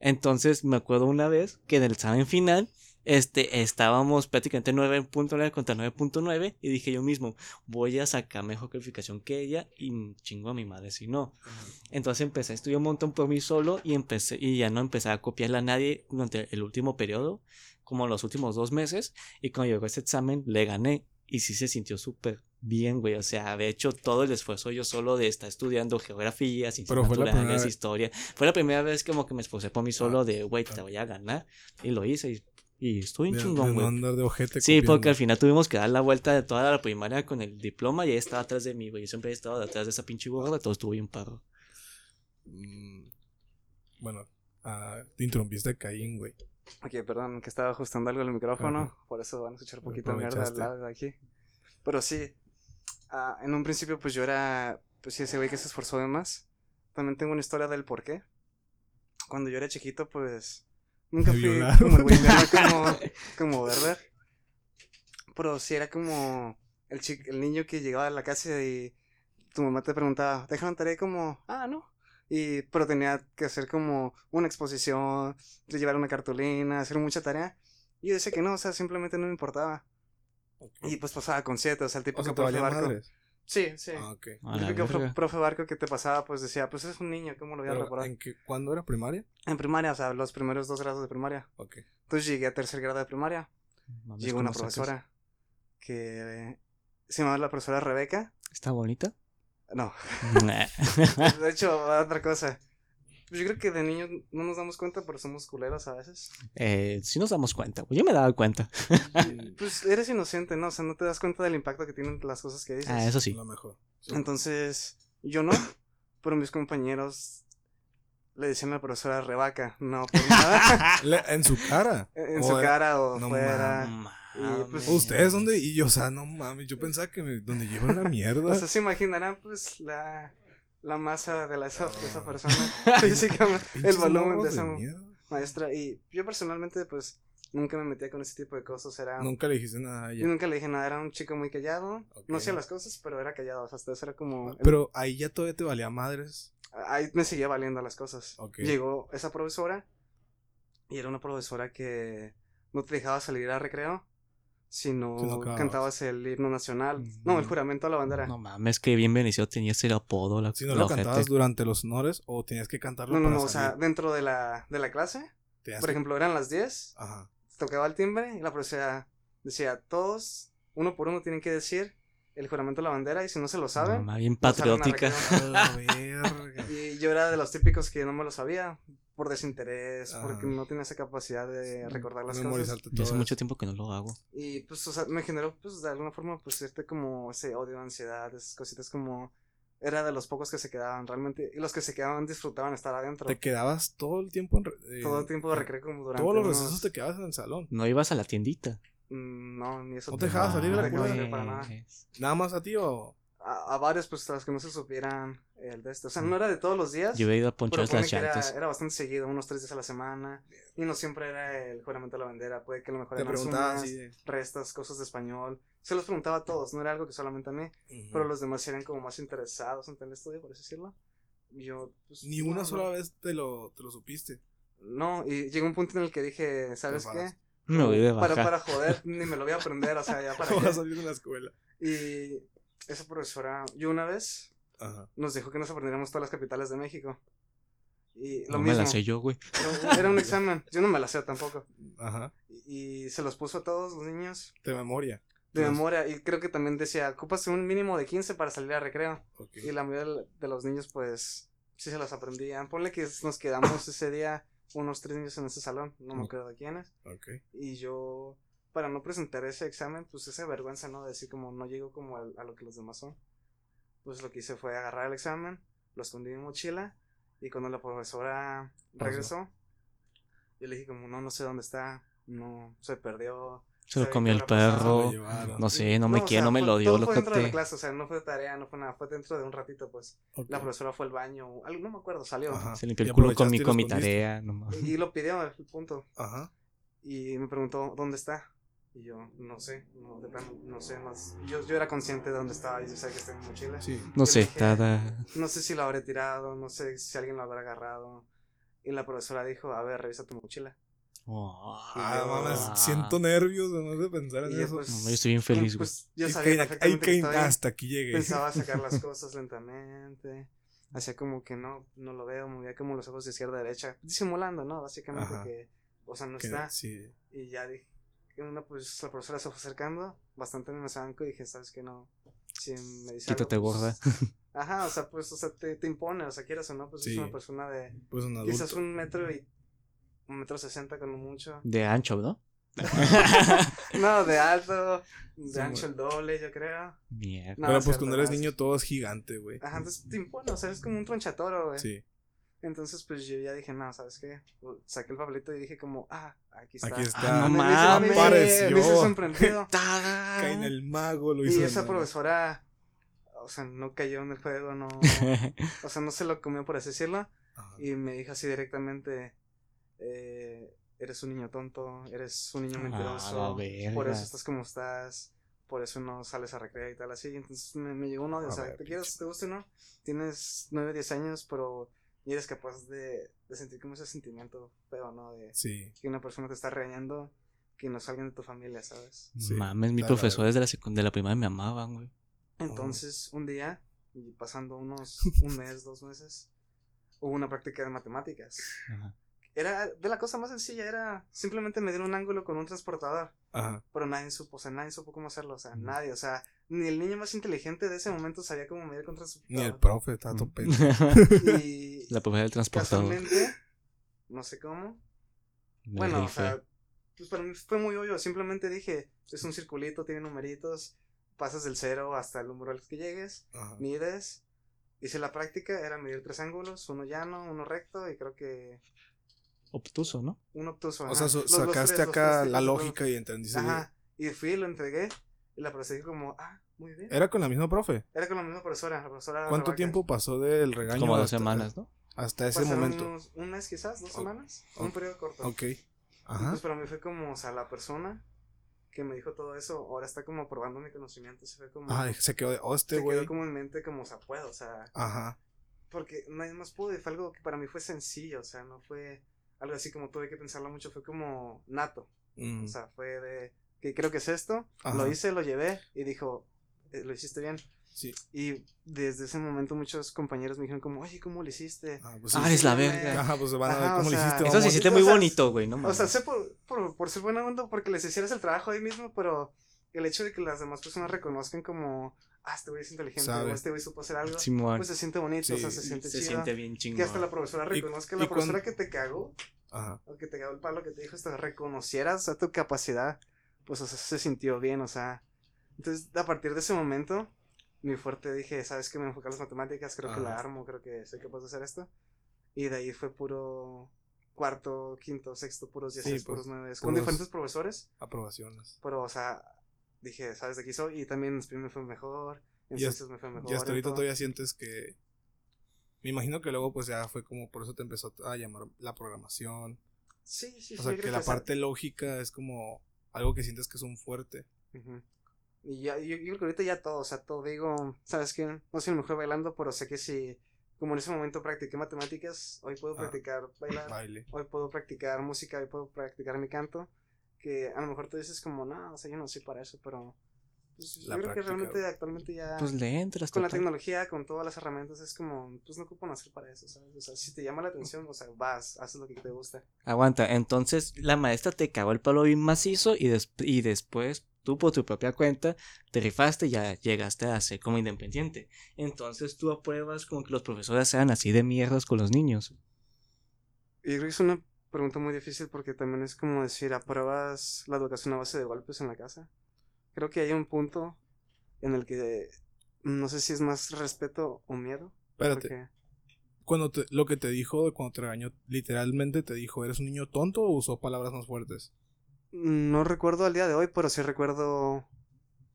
Entonces me acuerdo una vez que en el examen final, este, estábamos prácticamente 9.9 contra 9.9 y dije yo mismo, voy a sacar mejor calificación que ella y chingo a mi madre si no. Entonces empecé a estudiar un montón por mí solo y empecé y ya no empecé a copiarle a nadie durante el último periodo, como los últimos dos meses y cuando llegó ese examen le gané y sí se sintió súper bien, güey. O sea, había hecho todo el esfuerzo yo solo de estar estudiando geografía, ciencias naturales, historia. Fue la primera vez como que me esforcé por mí solo ah, de, güey, te voy a ganar. Y lo hice y y estuvo un chingón, güey. sí, porque al final tuvimos que dar la vuelta de toda la primaria con el diploma y ahí estaba atrás de mí, güey. Yo siempre he estado detrás de esa pinche gorda, todo estuvo bien paro. Mm, bueno, uh, te interrumpiste Caín, güey. Ok, perdón, que estaba ajustando algo en el micrófono, por eso van a escuchar un poquito de mierda al lado de aquí. Pero sí, uh, en un principio pues yo era, pues sí, ese güey que se esforzó de más. También tengo una historia del por qué. Cuando yo era chiquito, pues Nunca fui como el güey, como, como. Pero sí era como el, el niño que llegaba a la casa y tu mamá te preguntaba, déjame tarea como, ah, no. Y, pero tenía que hacer como una exposición, llevar una cartulina, hacer mucha tarea. Y yo decía que no, o sea, simplemente no me importaba. Y pues pasaba con siete, o sea, el tipo que profe barco. Sí, sí. Ah, ok. El típico profe barco que te pasaba, pues decía, pues es un niño, ¿cómo lo voy a recordar? ¿En qué, ¿Cuándo era primaria? En primaria, o sea, los primeros dos grados de primaria. Ok. Entonces llegué a tercer grado de primaria. Llegó una profesora que se llamaba la profesora Rebeca. ¿Está bonita? No. de hecho, otra cosa. Pues yo creo que de niños no nos damos cuenta, pero somos culeros a veces. Eh, sí nos damos cuenta, yo me daba cuenta. pues eres inocente, ¿no? O sea, no te das cuenta del impacto que tienen las cosas que dices. Ah, eso sí. Lo mejor. Entonces, yo no, pero mis compañeros le decían a la profesora Rebaca, no por nada. ¿En su cara? En, su cara o fuera. Pues, ¿Ustedes dónde? Y yo, o sea, no mames, yo pensaba que me, donde lleva una mierda. o sea, se imaginarán, pues, la la masa de, la, esa, de esa persona, físicamente, el volumen de esa maestra. Y yo personalmente, pues, nunca me metía con ese tipo de cosas. Era, nunca le dijiste nada a ella. nunca le dije nada, era un chico muy callado. No hacía las cosas, pero era callado. O sea, hasta eso era como. Pero ahí ya todavía te valía madres. Ahí me seguía valiendo las cosas. Llegó esa profesora. Y era una profesora que no te dejaba salir a recreo si no, cantabas el himno nacional. No, el juramento a la bandera. No mames, que bien Benicio tenía ese apodo. La, si no lo cantabas durante los honores o tenías que cantarlo. No, no, no, o sea, dentro de la, de la clase. Por ejemplo, eran las 10. Ajá. Tocaba el timbre y la profesora decía, todos, uno por uno, tienen que decir el juramento a la bandera y si no se lo saben. bien patriótica. y yo era de los típicos que no me lo sabía por desinterés, porque no tenía esa capacidad de recordar las cosas. Yo hace mucho tiempo que no lo hago. Y pues, o sea, me generó, pues, de alguna forma, pues, este como ese odio, ansiedad, esas cositas como... Era de los pocos que se quedaban realmente. Y los que se quedaban disfrutaban estar adentro. ¿Te quedabas todo el tiempo en eh, Todo el tiempo de recreo como durante. Todos los recesos te quedabas en el salón. No ibas a la tiendita. Mm, no, ni eso. ¿No te dejabas salir de la clase? Para nada. ¿Nada más a ti o.? A, a varios, pues, las que no se supieran el de este. O sea, no era de todos los días. Yo he ido a ponchar las llantas. Era, era, bastante seguido, unos tres días a la semana. Y no siempre era el juramento de la bandera. Puede que a lo mejor eran sumas, restas, cosas de español. Se los preguntaba a todos, no era algo que solamente a mí. Pero los demás eran como más interesados en el estudio, por así decirlo. yo, pues, Ni una sola vez te lo, te lo supiste. No, y llegó un punto en el que dije, ¿sabes qué? Me voy de para, para joder, ni me lo voy a aprender, o sea, ya para. Voy a salir de la escuela. Y esa profesora, yo una vez nos dijo que nos aprendiéramos todas las capitales de México. Y lo no mismo. me la sé yo, güey. Era un examen. Yo no me la sé tampoco. Ajá. Y, se los puso a todos los niños. De memoria. De memoria. Y creo que también decía, ocupas un mínimo de 15 para salir a recreo. Y la mayoría de los niños, pues, sí se las aprendían. Ponle que nos quedamos ese día unos tres niños en ese salón. No me acuerdo de quiénes. Y yo, para no presentar ese examen, pues esa vergüenza, ¿no? De decir como no llego como a lo que los demás son pues lo que hice fue agarrar el examen, lo escondí en mi mochila y cuando la profesora regresó, yo le dije como, no, no sé dónde está, no, se perdió. Se lo comió el persona- perro. No sé, no me o quiere, sea, no me lo dio, todo lo fue dentro de la clase, o sea, no fue tarea, no fue nada, fue dentro de un ratito, pues. Ok. La profesora fue al baño, algo, no me acuerdo, salió. Ajá. Se limpió el culo con mi, con mi tarea. No mames. Y lo pidió, el punto. Ajá. Y me preguntó, ¿dónde está? Y yo, no sé, no, de plano, no sé, más. Yo, yo era consciente de dónde estaba y yo sabía que estaba en mi mochila. Sí. No sé, dije, nada. No sé si lo habré tirado, no sé si alguien lo habrá agarrado. Y la profesora dijo, a ver, revisa tu mochila. Oh. Ah, yo- mames, siento nervios nomás de pensar en eso. pues, No, yo estoy bien feliz, güey. Pues yo sabía que- que que hasta aquí llegué. Pensaba sacar las cosas lentamente. Hacía como que no, no lo veo, movía como los ojos de izquierda a derecha. Disimulando, ¿no? Básicamente Ajá. que, o sea, no Que- está. sí. Y ya dije, una, pues la profesora se fue acercando, bastante me zanco y dije, ¿sabes qué? No, si me dice Quítate, algo, pues, gorda. Ajá, o sea, pues, o sea, te, te impone, o sea, quieras o no, pues es una persona de Pues un quizás un metro y un metro sesenta con mucho. De ancho, ¿no? No, de alto, de Sí, ancho el doble, yo creo. Mierda. No, Pero es pues cierto, cuando eres no, niño todo es gigante, güey. Ajá, entonces te impone, o sea, es como un tronchatoro, güey. Sí. Entonces, pues yo ya dije, no, ¿sabes qué? Saqué el papelito y dije como, ah, aquí está. Aquí está. no Me- me- mames. me- me- Apareció. Me hice sorprendido. Cae en el mago, lo Y hizo. esa de- profesora, o sea, no cayó en el juego, no. o sea, no se lo comió, por así decirlo. Ajá. Y me dijo así directamente: eh, Eres un niño tonto, eres un niño Ah, mentiroso. verga. por eso estás como estás. Por eso no sales a recrear y tal así. Entonces me, me llegó un odio. A O sea, ver, te quieres, te guste o no. Tienes 9, 10 años, pero y eres capaz de, de sentir como ese sentimiento feo, ¿no? De Sí. que una persona te está regañando, que no es alguien de tu familia, ¿sabes? Sí, Mames, mis profesores de la, secund- de la primaria me amaban, güey. Entonces, un día, y pasando unos un mes, dos meses, hubo una práctica de matemáticas. Ajá. Era de la cosa más sencilla, era simplemente medir un ángulo con un transportador, Ajá. pero nadie supo, o sea, nadie supo cómo hacerlo, o sea, Mm. nadie, o sea, ni el niño más inteligente de ese momento sabía cómo medir con Ni el profe está tope. Y la profesora del transportador. casualmente, no sé cómo, Me bueno, o sea, pues para mí fue muy obvio, simplemente dije, es un circulito, tiene numeritos, pasas del cero hasta el número al que llegues, Ajá. mides. Hice la práctica, era medir tres ángulos, uno llano, uno recto y creo que Obtuso, ¿no? un obtuso. O ajá. sea, so- Los- los sacaste tres, acá tres la lógica y entendiste. Ajá. Y fui, lo entregué y la profesora dijo como, ah, muy bien. Era con la misma profe. Era con la misma profesora, la profesora ¿Cuánto Rebaca. tiempo pasó del regaño? Como dos hasta- semanas, ¿no? Hasta ese Pasaron momento. unos- un mes quizás, dos semanas, un periodo corto. Ok. Ajá. Entonces para mí fue como, o sea, la persona que me dijo todo eso, ahora está como probando mi conocimiento, se fue como... Ah, se quedó de se hoste, quedó güey. como en mente como, o sea, puedo, o sea... Ajá. porque nadie más pudo y fue algo que para mí fue sencillo, o sea, no fue algo así como tuve que pensarlo mucho, fue como nato, Mm. o sea, fue de que creo que es esto, Ajá. lo hice, lo llevé y dijo, "Eh, lo hiciste bien. Sí. Y desde ese momento muchos compañeros me dijeron como, oye, ¿cómo lo hiciste? Ah, pues Ah, sí. es la verga. Ajá, pues van a ver cómo o le sea, hiciste. Eso se siente o muy bonito, güey, no O sea, sé por, por, por ser buena onda porque les hicieras el trabajo ahí mismo, pero el hecho de que las demás personas reconozcan como, ah, este güey es inteligente, Sabe. o este güey supo hacer algo, Simón. pues se siente bonito, o sea, se siente se chido. siente bien chingón. que hasta la profesora reconozca, y la profesora que te cagó, Ajá. o que te cagó el palo, que te dijo, hasta reconocieras, o sea, tu capacidad, pues, o sea, se sintió bien, o sea. Entonces, a partir de ese momento, mi fuerte dije, ¿sabes qué? Me enfoqué en las matemáticas, creo que la Ajá. armo, creo que soy capaz de hacer esto. Y de ahí fue puro cuarto, quinto, sexto, puros diez, Sí, puros nueve, con diferentes profesores, Aprobaciones. pero, o sea, dije, ¿sabes de aquí soy? Y también en me fue mejor, en ciencias me fue mejor. Y hasta ahorita todo. todavía sientes que. Me imagino que luego, pues ya fue como por eso te empezó a llamar la programación. Sí, sí, sí. O sea, que la parte lógica es como algo que sientes que es un fuerte. Ujú. Y ya, yo, yo creo que ahorita ya todo, o sea, todo digo, ¿sabes qué? No soy el mejor bailando, pero sé que si, como en ese momento practiqué matemáticas, hoy puedo Ah. practicar bailar, Baile. hoy puedo practicar música, hoy puedo practicar mi canto, que a lo mejor tú dices como, no, o sea, yo no soy para eso, pero pues, yo La creo que realmente actualmente ya, Pues le entras, con la tecnología, con todas las herramientas, es como, pues no ocupo nacer para eso, ¿sabes? O sea, si te llama la atención, o sea, vas, haces lo que te gusta. Aguanta, entonces la maestra te cagó el palo bien macizo y, des- y después tú por tu propia cuenta te rifaste y ya llegaste a ser como independiente. Entonces tú apruebas como que los profesores sean así de mierdas con los niños. Y creo que es una pregunta muy difícil porque también es como decir, ¿apruebas la educación a base de golpes en la casa? Creo que hay un punto en el que no sé si es más respeto o miedo. Espérate. porque- Cuando te- lo que te dijo, cuando te regañó, literalmente te dijo, ¿eres un niño tonto o usó palabras más fuertes? No recuerdo al día de hoy, pero sí recuerdo.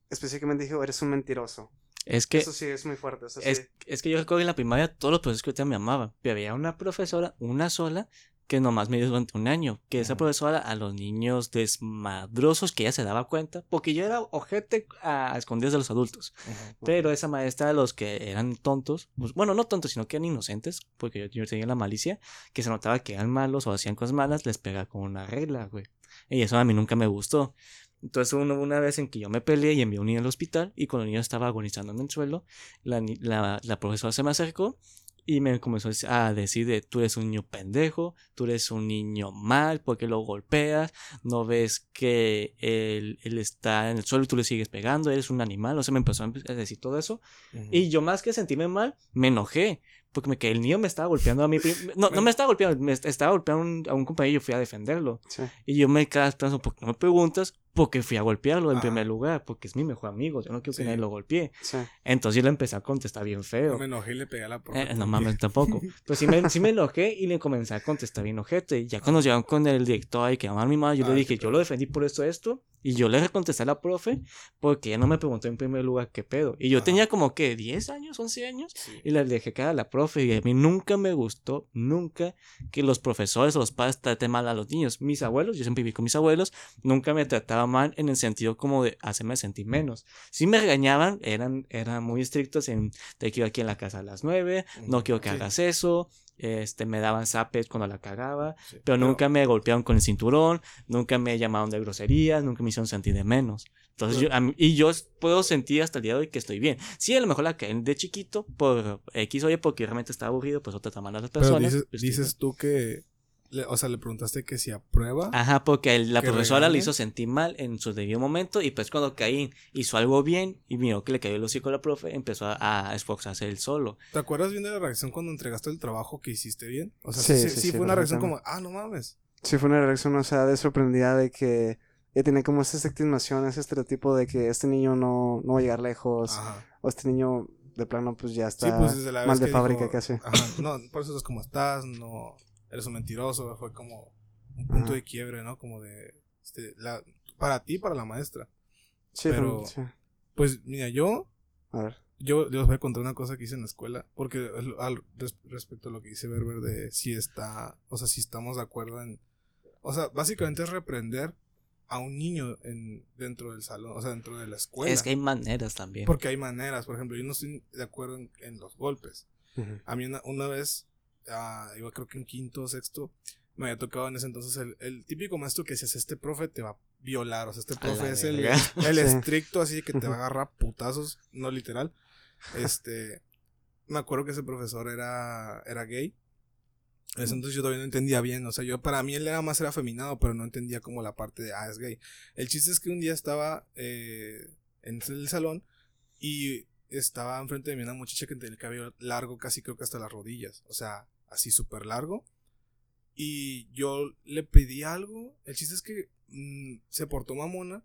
Específicamente dijo, eres un mentiroso. Es que, Eso sí es muy fuerte. Eso sí. es, es que yo recuerdo que en la primaria todos los profesores que ahorita me amaban, pero había una profesora, una sola, que nomás me dio durante un año, que esa profesora a los niños desmadrosos que ella se daba cuenta, porque yo era ojete a, a escondidas de los adultos, pero esa maestra a los que eran tontos, pues, bueno, no tontos, sino que eran inocentes, porque yo, yo tenía la malicia, que se notaba que eran malos o hacían cosas malas, les pegaba con una regla, güey. Y eso a mí nunca me gustó. Entonces hubo una, vez en que yo me peleé y envié a un niño al hospital y cuando el niño estaba agonizando en el suelo, la, la profesora se me acercó y me comenzó a dec- a decir de tú eres un niño pendejo, tú eres un niño mal, porque lo golpeas, no ves que él, él está en el suelo y tú le sigues pegando, eres un animal, o sea, me empezó a decir todo eso y yo más que sentirme mal, me enojé. Porque me, que el niño me estaba golpeando a mí. No, no me estaba golpeando, me est- estaba golpeando a un, a un compañero y yo fui a defenderlo. Sí. Y yo me quedaba pensando, ¿por qué no me preguntas? Porque fui a golpearlo en Ajá. primer lugar, porque es mi mejor amigo, yo no quiero que Sí. nadie lo golpee. Sí. Entonces yo le empecé a contestar bien feo. Yo me enojé y le pegué a la profe. Eh, no también. mames, tampoco. Pero sí me, sí me enojé y le comencé a contestar bien ojete. Ya cuando llegaron con el director y que llamar a mi madre, yo Ah, le qué dije, yo lo defendí por esto, esto. Y yo le contesté a la profe porque ella no me preguntó en primer lugar qué pedo. Y yo Ajá. tenía como que 10 años, 11 años. Sí. Y le dejé caer a la profe. Y a mí nunca me gustó, nunca, que los profesores o los padres traten mal a los niños. Mis abuelos, yo siempre viví con mis abuelos, nunca me trataban mal en el sentido como de hacerme sentir menos. Si me regañaban, eran, eran muy estrictos en te quiero aquí en la casa a las 9, no quiero que sí. hagas eso. Este, me daban zapes cuando la cagaba, Sí, pero nunca me golpearon con el cinturón, nunca me llamaron de groserías, nunca me hicieron sentir de menos. Entonces, Pero- yo, mí- y yo puedo sentir hasta el día de hoy que estoy bien. Sí, a lo mejor la caí de chiquito por X o Y, porque realmente estaba aburrido, pues otra mal a las Pero personas. dices, pues, dices tú que. Le- o sea, le preguntaste que si aprueba. Ajá, porque el- la ¿Que profesora le hizo sentir mal en su debido momento y pues cuando Caín hizo algo bien y miró que le cayó el hocico a la profe, empezó a, a esforzarse él solo. ¿Te acuerdas bien de la reacción cuando entregaste el trabajo que hiciste bien? O sea, Sí, sí, sí, sí, sí sí, fue una reacción como, ah, no mames. Sí, fue una reacción, o sea, de sorprendida de que ella tenía como esa estigmación, ese estereotipo de que este niño no, no va a llegar lejos, Ajá. o este niño de plano pues ya Sí, está pues desde la vez mal de que fábrica dijo, casi. Ajá, no, por eso es como estás, no, eres un mentiroso, fue como un punto de quiebre, ¿no? Como de, este, la, para ti y para la maestra. Sí, pero- sí. Pues, mira, yo, A ver. yo les voy a contar una cosa que hice en la escuela, porque al, res- respecto a lo que dice Berber de si está, o sea, si estamos de acuerdo en, o sea, básicamente es reprender a un niño en, dentro del salón, o sea, dentro de la escuela. Es que hay maneras también. Porque hay maneras, por ejemplo, yo no estoy de acuerdo en, en los golpes. Ujú. A mí una, una vez, ah, iba creo que en quinto o sexto, me había tocado en ese entonces el, el típico maestro que decías, este profe te va a violar, o sea, este profe es el, el estricto así que te va a agarrar putazos, no literal. Este, me acuerdo que ese profesor era, era gay. En ese entonces yo todavía no entendía bien, o sea, yo para mí él era más era afeminado, pero no entendía como la parte de, ah, es gay. El chiste es que un día estaba eh, en el salón y estaba enfrente de mí una muchacha que tenía el cabello largo, casi creo que hasta las rodillas, o sea, así súper largo. Y yo le pedí algo, el chiste es que mm, se portó mamona,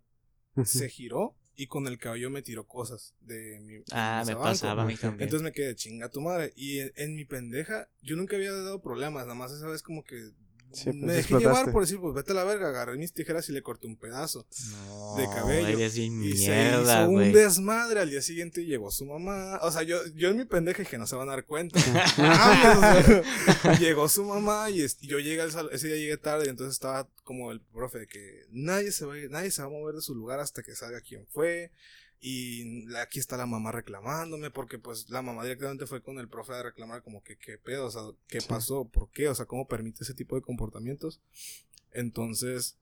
se giró y con el cabello me tiró cosas de mi... ah, mi me sabanco. pasaba a mí también. Entonces me quedé chinga tu madre. Y en, en mi pendeja, yo nunca había dado problemas. Nada más esa vez como que Sí, pues, me dejé llevar por decir, pues vete a la verga. Agarré mis tijeras y le corté un pedazo. no, de cabello. Y se mierda, hizo güey. un desmadre. Al día siguiente llegó su mamá. O sea, yo, yo en mi pendeja dije, no se van a dar cuenta. Ah, pues, o sea, llegó su mamá y yo llegué al ese día llegué tarde. Y entonces estaba como el profe de que nadie se va, a ir- nadie se va a mover de su lugar hasta que salga quién fue. Y aquí está la mamá reclamándome, porque pues la mamá directamente fue con el profe a reclamar como que qué pedo, o sea, qué Sí. pasó, por qué, o sea, cómo permite ese tipo de comportamientos. Entonces,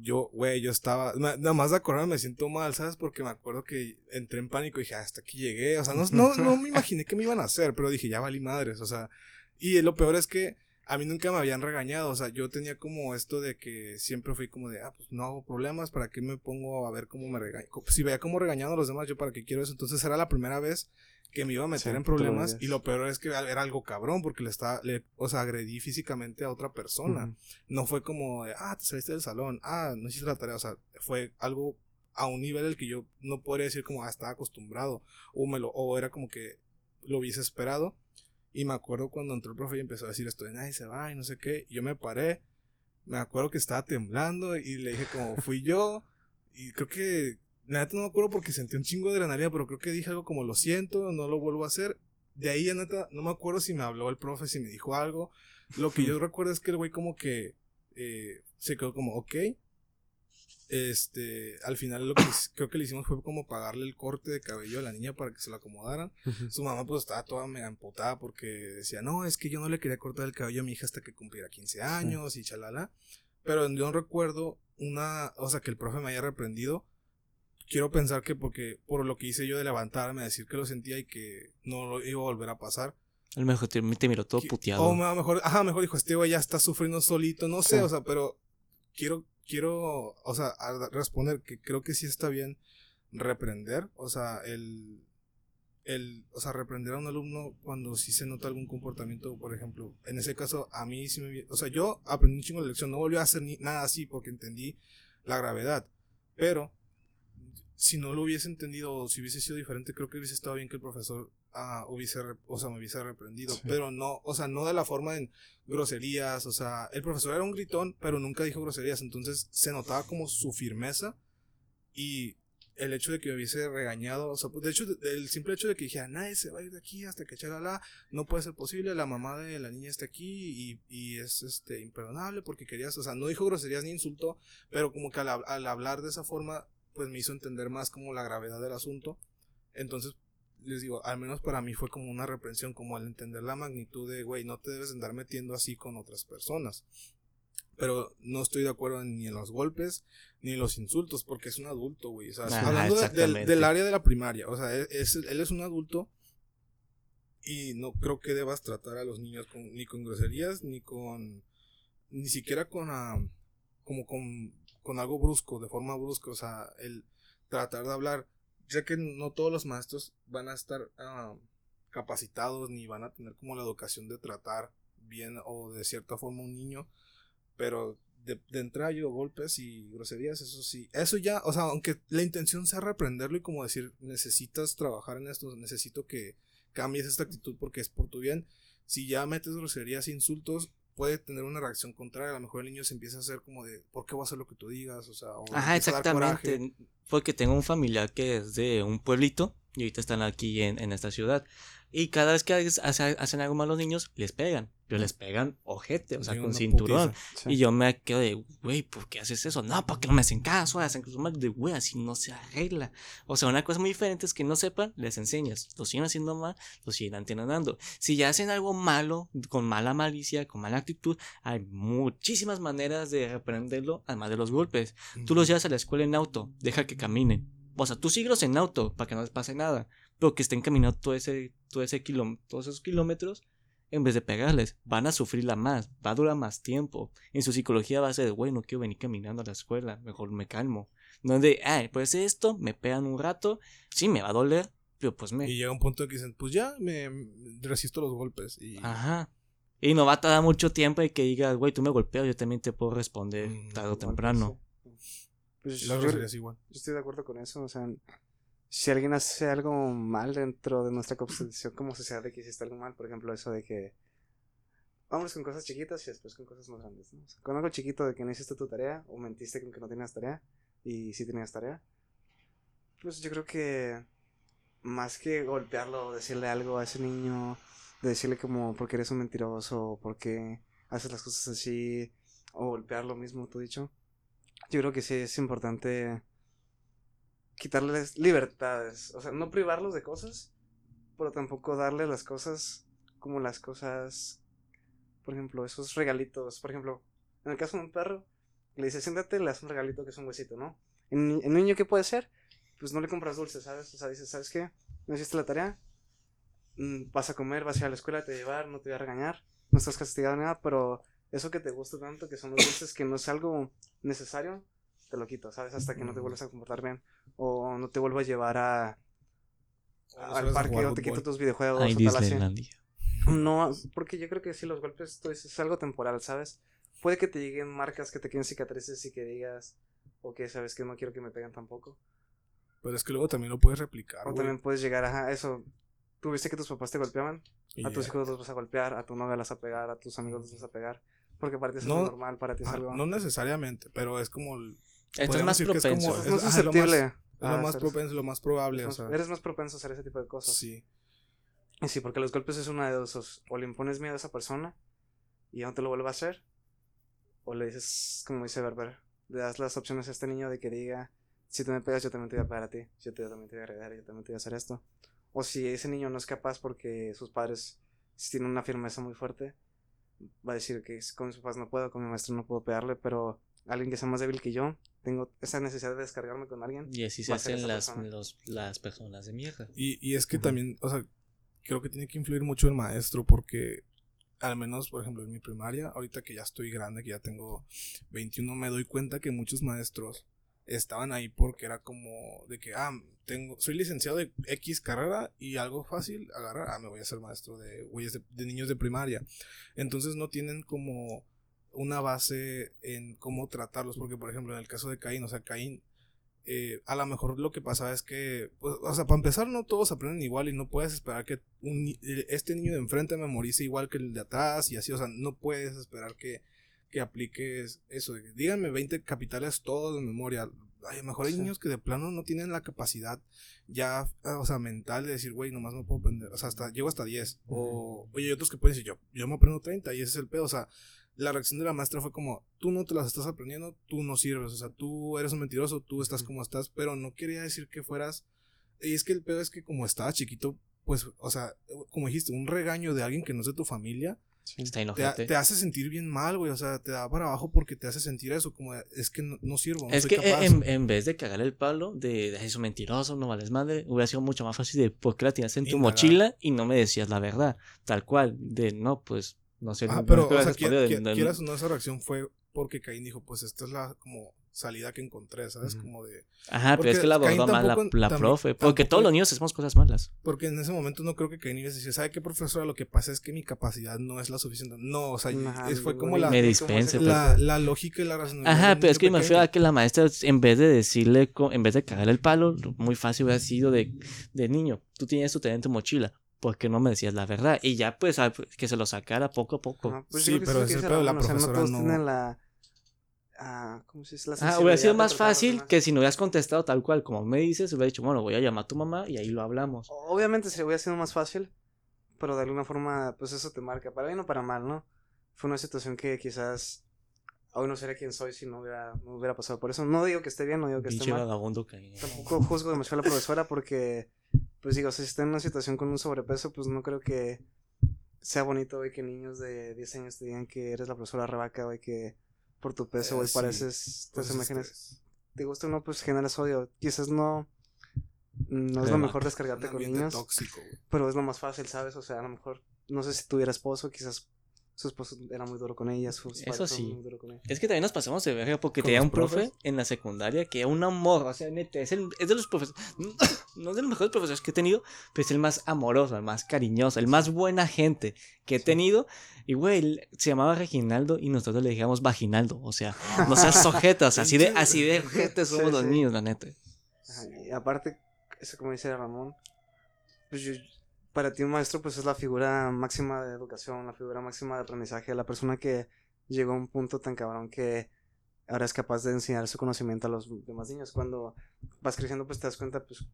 yo, güey, yo estaba, na- nada más de acordarme me siento mal, ¿sabes? Porque me acuerdo que entré en pánico y dije, "Ah, hasta aquí llegué, o sea, no, no, no me imaginé qué me iban a hacer, pero dije, ya valí madres, o sea, y lo peor es que a mí nunca me habían regañado, o sea, yo tenía como esto de que siempre fui como de, ah, pues no hago problemas, ¿para qué me pongo a ver cómo me regañan? Si veía cómo regañando a los demás, yo para qué quiero eso, entonces era la primera vez que me iba a meter Sí, en problemas y lo peor es que era algo cabrón porque le estaba, le, o sea, agredí físicamente a otra persona. No fue como de, ah, te saliste del salón, ah, no hiciste la tarea, o sea, fue algo a un nivel el que yo no podría decir como, ah, estaba acostumbrado, o, me lo, o era como que lo hubiese esperado. Y me acuerdo cuando entró el profe y empezó a decir esto de nadie se va y no sé qué, y yo me paré me acuerdo que estaba temblando y le dije como, fui yo. Y creo que, neta no me acuerdo porque sentí un chingo de adrenalina, pero creo que dije algo como, lo siento, no lo vuelvo a hacer. De ahí, la neta, no me acuerdo si me habló el profe, si me dijo algo. Lo que yo recuerdo es que el güey como que eh, se quedó como, ok. Este, al final lo que creo que le hicimos fue como pagarle el corte de cabello a la niña para que se lo acomodaran. Su mamá pues estaba toda mega empotada porque decía, no, es que yo no le quería cortar el cabello a mi hija hasta que cumpliera 15 años y chalala. Pero yo no recuerdo una, o sea, que el profe me haya reprendido. Quiero pensar que porque por lo que hice yo de levantarme, decir que lo sentía y que no lo iba a volver a pasar. A lo mejor te, te miró todo puteado. O me- mejor, ajá, mejor dijo, este güey ya está sufriendo solito, no sé, o sea, pero quiero, quiero, o sea, responder que creo que sí está bien reprender, o sea, el, el, o sea, reprender a un alumno cuando sí se nota algún comportamiento, por ejemplo, en ese caso, a mí sí me, o sea, yo aprendí un chingo de lección, no volví a hacer ni, nada así porque entendí la gravedad, pero si no lo hubiese entendido o si hubiese sido diferente, creo que hubiese estado bien que el profesor ah, hubiese, o sea, me hubiese reprendido, Sí. pero no, o sea, no de la forma en groserías, o sea, el profesor era un gritón, pero nunca dijo groserías, entonces se notaba como su firmeza y el hecho de que me hubiese regañado, o sea, pues, de hecho, el simple hecho de que dijera, nadie se va a ir de aquí hasta que la no puede ser posible, la mamá de la niña está aquí y, y es este imperdonable porque querías, o sea, no dijo groserías ni insultó, pero como que al, al hablar de esa forma, pues me hizo entender más como la gravedad del asunto. Entonces, les digo, al menos para mí fue como una reprensión, como al entender la magnitud de, güey, no te debes andar metiendo así con otras personas. Pero no estoy de acuerdo ni en los golpes ni en los insultos, porque es un adulto, güey. O sea, Ajá, hablando de- del, área de la primaria, o sea, es- es- él es un adulto y no creo que debas tratar a los niños con- ni con groserías, ni con, ni siquiera con, ah, como con, con algo brusco, de forma brusca, o sea, el tratar de hablar, ya que no todos los maestros van a estar ah, capacitados ni van a tener como la educación de tratar bien o de cierta forma un niño, pero de, de entrada yo golpes y groserías, eso sí, eso ya, o sea, aunque la intención sea reprenderlo y como decir, necesitas trabajar en esto, necesito que cambies esta actitud porque es por tu bien, si ya metes groserías insultos, puede tener una reacción contraria, a lo mejor el niño se empieza a hacer como de, ¿por qué voy a hacer lo que tú digas? O sea, o Ajá, exactamente. Porque tengo un familiar que es de un pueblito y ahorita están aquí en, en esta ciudad. Y cada vez que hace- hace- hacen algo mal los niños, les pegan. Pero les pegan ojete, o sea, con cinturón. putiza. Sí. Y yo me quedo de, güey, ¿por qué haces eso? No, porque no me hacen caso, hacen cosas mal. De, güey, así no se arregla. O sea, una cosa muy diferente es que no sepan, les enseñas. Lo siguen haciendo mal, lo siguen entrenando. Si ya hacen algo malo, con mala malicia, con mala actitud, hay muchísimas maneras de reprenderlo, además de los golpes. Tú los llevas a la escuela en auto, deja que caminen. O sea, tú síguelos en auto para que no les pase nada. Pero que estén caminando todo ese, todo ese todos esos kilómetros en vez de pegarles. Van a sufrirla más, va a durar más tiempo. En su psicología va a ser, güey, no quiero venir caminando a la escuela, mejor me calmo. No es de, ah, pues esto, me pegan un rato, sí me va a doler, pero pues me. Y llega un punto en que dicen, pues ya, me resisto los golpes. Y Ajá. Y no va a tardar mucho tiempo y que digas, güey, tú me golpeas, yo también te puedo responder Mm, tarde o temprano. sí. Pues yo, groserías igual. yo estoy de acuerdo con eso. O sea, si alguien hace algo mal dentro de nuestra constitución como sociedad de que hiciste algo mal, por ejemplo, eso de que vamos con cosas chiquitas y después con cosas más grandes. ¿no? O sea, con algo chiquito de que no hiciste tu tarea o mentiste con que no tenías tarea y sí tenías tarea, pues yo creo que más que golpearlo decirle algo a ese niño, de decirle como porque eres un mentiroso porque haces las cosas así o golpearlo mismo, tú dicho, yo creo que sí es importante quitarles libertades, o sea, no privarlos de cosas, pero tampoco darles las cosas como las cosas, por ejemplo, esos regalitos, por ejemplo, en el caso de un perro, le dices siéntate, le das un regalito que es un huesito, ¿no? En, niño, ¿qué puede ser? Pues no le compras dulces, ¿sabes? O sea, dices, ¿sabes qué? No hiciste la tarea, Mm, vas a comer, vas a ir a la escuela, te voy a llevar, no te voy a regañar, no estás castigado nada, pero eso que te gusta tanto, que son los dulces, que no es algo necesario, te lo quito, ¿sabes? Hasta que no te vuelvas a comportar bien. O no te vuelvo a llevar a, no al parque o te quito tus videojuegos Ay, o tal así. No, porque yo creo que si los golpes tú dices, es algo temporal, ¿sabes? Puede que te lleguen marcas, que te queden cicatrices y que digas, o que sabes que no quiero que me peguen tampoco. Pero es que luego también lo puedes replicar. O también puedes llegar a eso. Tú viste que tus papás te golpeaban, a tus hijos los vas a golpear, a tu novia las vas a pegar, a tus amigos los vas a pegar. Porque para ti es No, algo normal, para ti es Ah, algo... no necesariamente, pero es como. el- Estás podríamos más que es propenso. como- es es- más ajá, es lo susceptible. Es lo más propenso, lo más probable, o eres sea. más- Eres más propenso a hacer ese tipo de cosas. Sí. Y sí, porque los golpes es una de dos. os- O le impones miedo a esa persona y ya no te lo vuelve a hacer. O le dices, como dice Berber, le das las opciones a este niño de que diga, si tú me pegas, yo también te voy a pegar a ti. Yo te- yo también te voy a agredir, yo también te voy a hacer esto. O si ese niño no es capaz porque sus padres sí tienen una firmeza muy fuerte, va a decir que con mis papás no puedo, con mi maestro no puedo pegarle, pero alguien que sea más débil que yo, tengo esa necesidad de descargarme con alguien. Y así se hacen las, persona. los- las personas de mierda. Y, y es que también, o sea, creo que tiene que influir mucho el maestro porque, al menos, por ejemplo, en mi primaria, ahorita que ya estoy grande, que ya tengo 21, me doy cuenta que muchos maestros estaban ahí porque era como de que, ah, tengo, soy licenciado de X carrera y algo fácil, agarrar, ah, me voy a ser maestro de, güeyes de, de niños de primaria. Entonces no tienen como una base en cómo tratarlos, porque por ejemplo en el caso de Caín, o sea, Caín eh, a lo mejor lo que pasa es que, pues, o sea, para empezar, no todos aprenden igual y no puedes esperar que un este niño de enfrente memorice igual que el de atrás y así, o sea, no puedes esperar que, que apliques eso. díganme 20 capitales todos de memoria. A lo mejor hay Sí. niños que de plano no tienen la capacidad ya, o sea, mental de decir, güey, nomás me puedo aprender, o sea, hasta, llego hasta 10. O, oye, hay otros que pueden decir, yo, yo me aprendo 30 y ese es el pedo, o sea, la reacción de la maestra fue como, tú no te las estás aprendiendo, tú no sirves, o sea, tú eres un mentiroso, tú estás como estás, pero no quería decir que fueras... Y es que el pedo es que como estaba chiquito, pues, o sea, como dijiste, un regaño de alguien que no es de tu familia, Está te, te hace sentir bien mal, güey, o sea, te da para abajo porque te hace sentir eso, como de, es que no, no sirvo, no Es soy que eh, capaz. en, en vez de cagar el palo de, de eso mentiroso, no vales madre, hubiera sido mucho más fácil de por qué la tienes en tu mochila y no me decías la verdad. Tal cual, de no, pues, no sé. Ah, pero, o sea, quiera- quiera- quieras o no, esa reacción fue porque Caín dijo, pues esta es la como salida que encontré, ¿sabes? Como de... Ajá, pero es que la abordó mal la, tampoco- la también- profe. Porque tampoco- todos los niños hacemos cosas malas. Porque en ese momento no creo que Caín iba a decir, ¿sabe qué, profesora? Lo que pasa es que mi capacidad no es la suficiente. No, o sea, es- fue como la, Me ¿cómo dispense, se- la, la lógica y la racionalidad. Ajá, pero es que me refiero a que la maestra, en vez de decirle, en vez de cagarle el palo, muy fácil hubiera sido de, de niño, tú tienes tu tarea en tu mochila, ¿por qué no me decías la verdad? Y ya, pues, a- que se lo sacara poco a poco. Pues Sí, pero lo es que el dice pedo, la o sea, no profesora todos no- tienen la... ah, ¿Cómo se dice? La Ah, hubiera sido más fácil que si no hubieras contestado tal cual como me dices, hubiera dicho, bueno, voy a llamar a tu mamá y ahí lo hablamos. Obviamente se hubiera sido más fácil, pero de alguna forma, pues eso te marca, para bien o para mal, ¿no? Fue una situación que quizás hoy no sería quien soy si no hubiera, no hubiera pasado por eso. No digo que esté bien, no digo que esté Pinche mal. Tampoco juzgo demasiado a la profesora porque, pues digo, si está en una situación con un sobrepeso, pues no creo que sea bonito, güey, que niños de 10 años te digan que eres la profesora rebaca, güey, que por tu peso, Eh, güey, sí, pareces, tus imágenes, te gusta o no, pues generas odio. Quizás no, no es lo mejor descargarte con niños. tóxico. Pero es lo más fácil, ¿sabes? O sea, a lo mejor, no sé si tuviera esposo, quizás su esposo era muy duro con ella, sus Eso sí. muy duro con ella. Es que también nos pasamos de verga porque ¿Con tenía un profe profes? en la secundaria que era un amor, o sea, neta, es, el- es de los profesores, no es de los mejores profesores que he tenido, pero es el más amoroso, el más cariñoso, el más buena gente que he tenido. Y güey, se llamaba Reginaldo y nosotros le dijimos Vaginaldo, o sea, no seas ojetas, así de, así de ojetes somos Sí, los sí. niños, la neta. Ajá, Y aparte, eso como dice Ramón, pues yo- para ti un maestro pues es la figura máxima de educación, la figura máxima de aprendizaje, la persona que llegó a un punto tan cabrón que ahora es capaz de enseñar su conocimiento a los demás niños. Cuando vas creciendo pues te das cuenta pues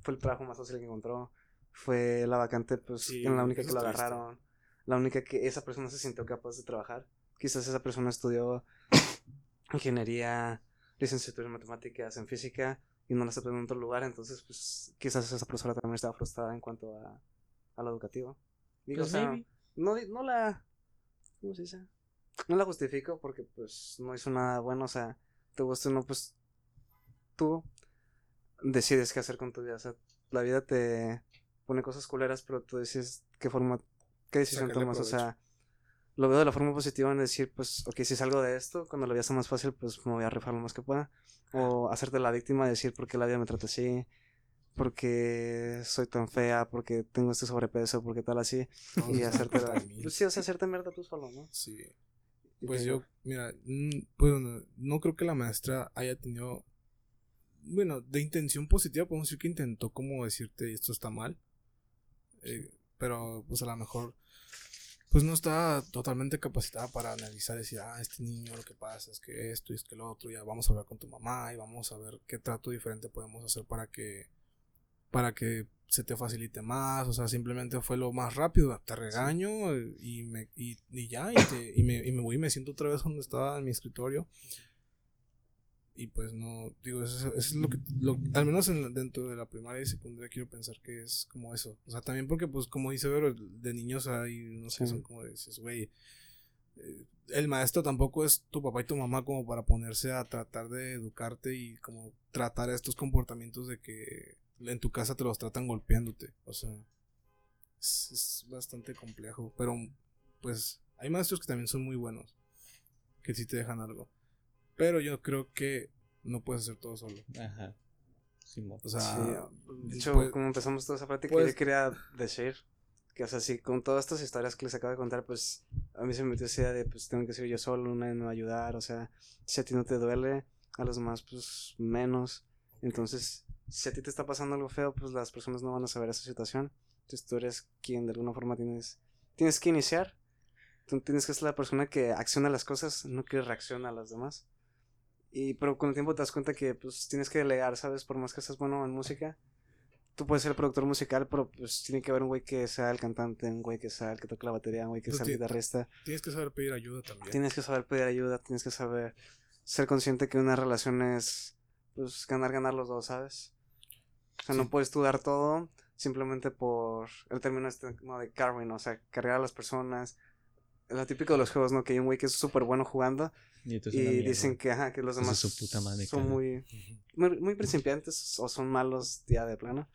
fue el trabajo más fácil que encontró, fue la vacante pues Sí, en la única que lo agarraron, la única que esa persona se sintió capaz de trabajar. Quizás esa persona estudió ingeniería, licenciatura en matemáticas, en física, y no la aceptó en otro lugar, entonces pues quizás esa profesora también estaba frustrada en cuanto a, a lo educativo. Digo, Pues o sea, maybe. no, di- no la... ¿Cómo se dice? No la justifico porque pues no hizo nada bueno, o sea, te gusta o no, pues tú decides qué hacer con tu vida, o sea, la vida te pone cosas culeras, pero tú decides qué forma, qué decisión tomas, o sea, lo veo de la forma positiva en decir, pues, ok, si salgo de esto, cuando la vida sea más fácil, pues me voy a rifar lo más que pueda. O hacerte la víctima, decir por qué la vida me trata así, porque soy tan fea, porque tengo este sobrepeso, porque tal así. No, Y no, hacerte la... Pues sí, o sea, hacerte mierda tú solo, ¿no? Sí. Pues yo, mira, pues no, no creo que la maestra haya tenido, bueno, de intención positiva, podemos decir que intentó como decirte esto está mal, Eh, pero pues a lo mejor, pues no está totalmente capacitada para analizar y decir, ah, este niño lo que pasa es que esto y es que lo otro, ya vamos a hablar con tu mamá y vamos a ver qué trato diferente podemos hacer para que, para que se te facilite más, o sea, simplemente fue lo más rápido, te regaño y, me, y, y ya, y, te- y me, y me voy y me siento otra vez donde estaba en mi escritorio. Y pues no, digo, eso, eso es lo que, lo, al menos en, dentro de la primaria y secundaria quiero pensar que es como eso. O sea, también porque pues como dice Vero, de niños hay, no sé, Sí. son como dices, güey, eh, el maestro tampoco es tu papá y tu mamá como para ponerse a tratar de educarte y como tratar estos comportamientos de que en tu casa te los tratan golpeándote. O sea, es, es bastante complejo. Pero pues hay maestros que también son muy buenos, que sí te dejan algo. Pero yo creo que no puedes hacer todo solo. Ajá. Simón. O sea, Sí, de hecho, pues- como empezamos toda esa plática, pues- yo quería decir que, o sea, sí, con todas estas historias que les acabo de contar, pues a mí se me metió esa idea de, pues tengo que ser yo solo, nadie me va a ayudar, o sea, si a ti no te duele, a los demás, pues menos. Entonces, si a ti te está pasando algo feo, pues las personas no van a saber esa situación. Entonces tú eres quien de alguna forma tienes, tienes que iniciar. Tú tienes que ser la persona que acciona las cosas, no que reacciona a las demás. Y pero con el tiempo te das cuenta que pues tienes que delegar, ¿sabes? Por más que seas bueno en música, tú puedes ser el productor musical, pero pues tiene que haber un güey que sea el cantante, un güey que sea el que toque la batería, un güey que sea el guitarrista. Tienes que saber pedir ayuda también. Tienes que saber pedir ayuda, tienes que saber ser consciente que una relación es pues ganar, ganar los dos, ¿sabes? O sea, Sí. no puedes tú dar todo simplemente por el término este de carrying, o sea, cargar a las personas. Lo típico de los juegos, ¿no? Que hay un güey que es súper bueno jugando Y, dicen que, ajá, que los demás su puta madre, son muy, muy, muy principiantes o son malos ya de plano.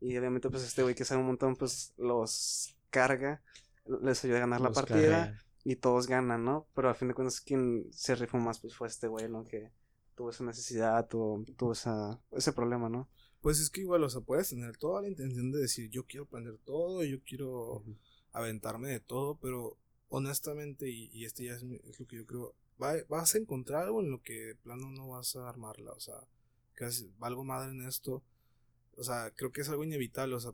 Y obviamente, pues este güey que sabe un montón, pues los carga, les ayuda a ganar la partida y todos ganan, ¿no? Pero a fin de cuentas, quien se rifó más, pues fue este güey, ¿no? Que tuvo esa necesidad, tuvo, tuvo esa, ese problema, ¿no? Pues es que igual, o sea, puedes tener toda la intención de decir, yo quiero aprender todo, yo quiero aventarme de todo, pero honestamente, y, y este ya es, lo que yo creo, va- vas a encontrar algo en lo que de plano no vas a armarla, o sea, que valgo madre en esto, o sea, creo que es algo inevitable, o sea,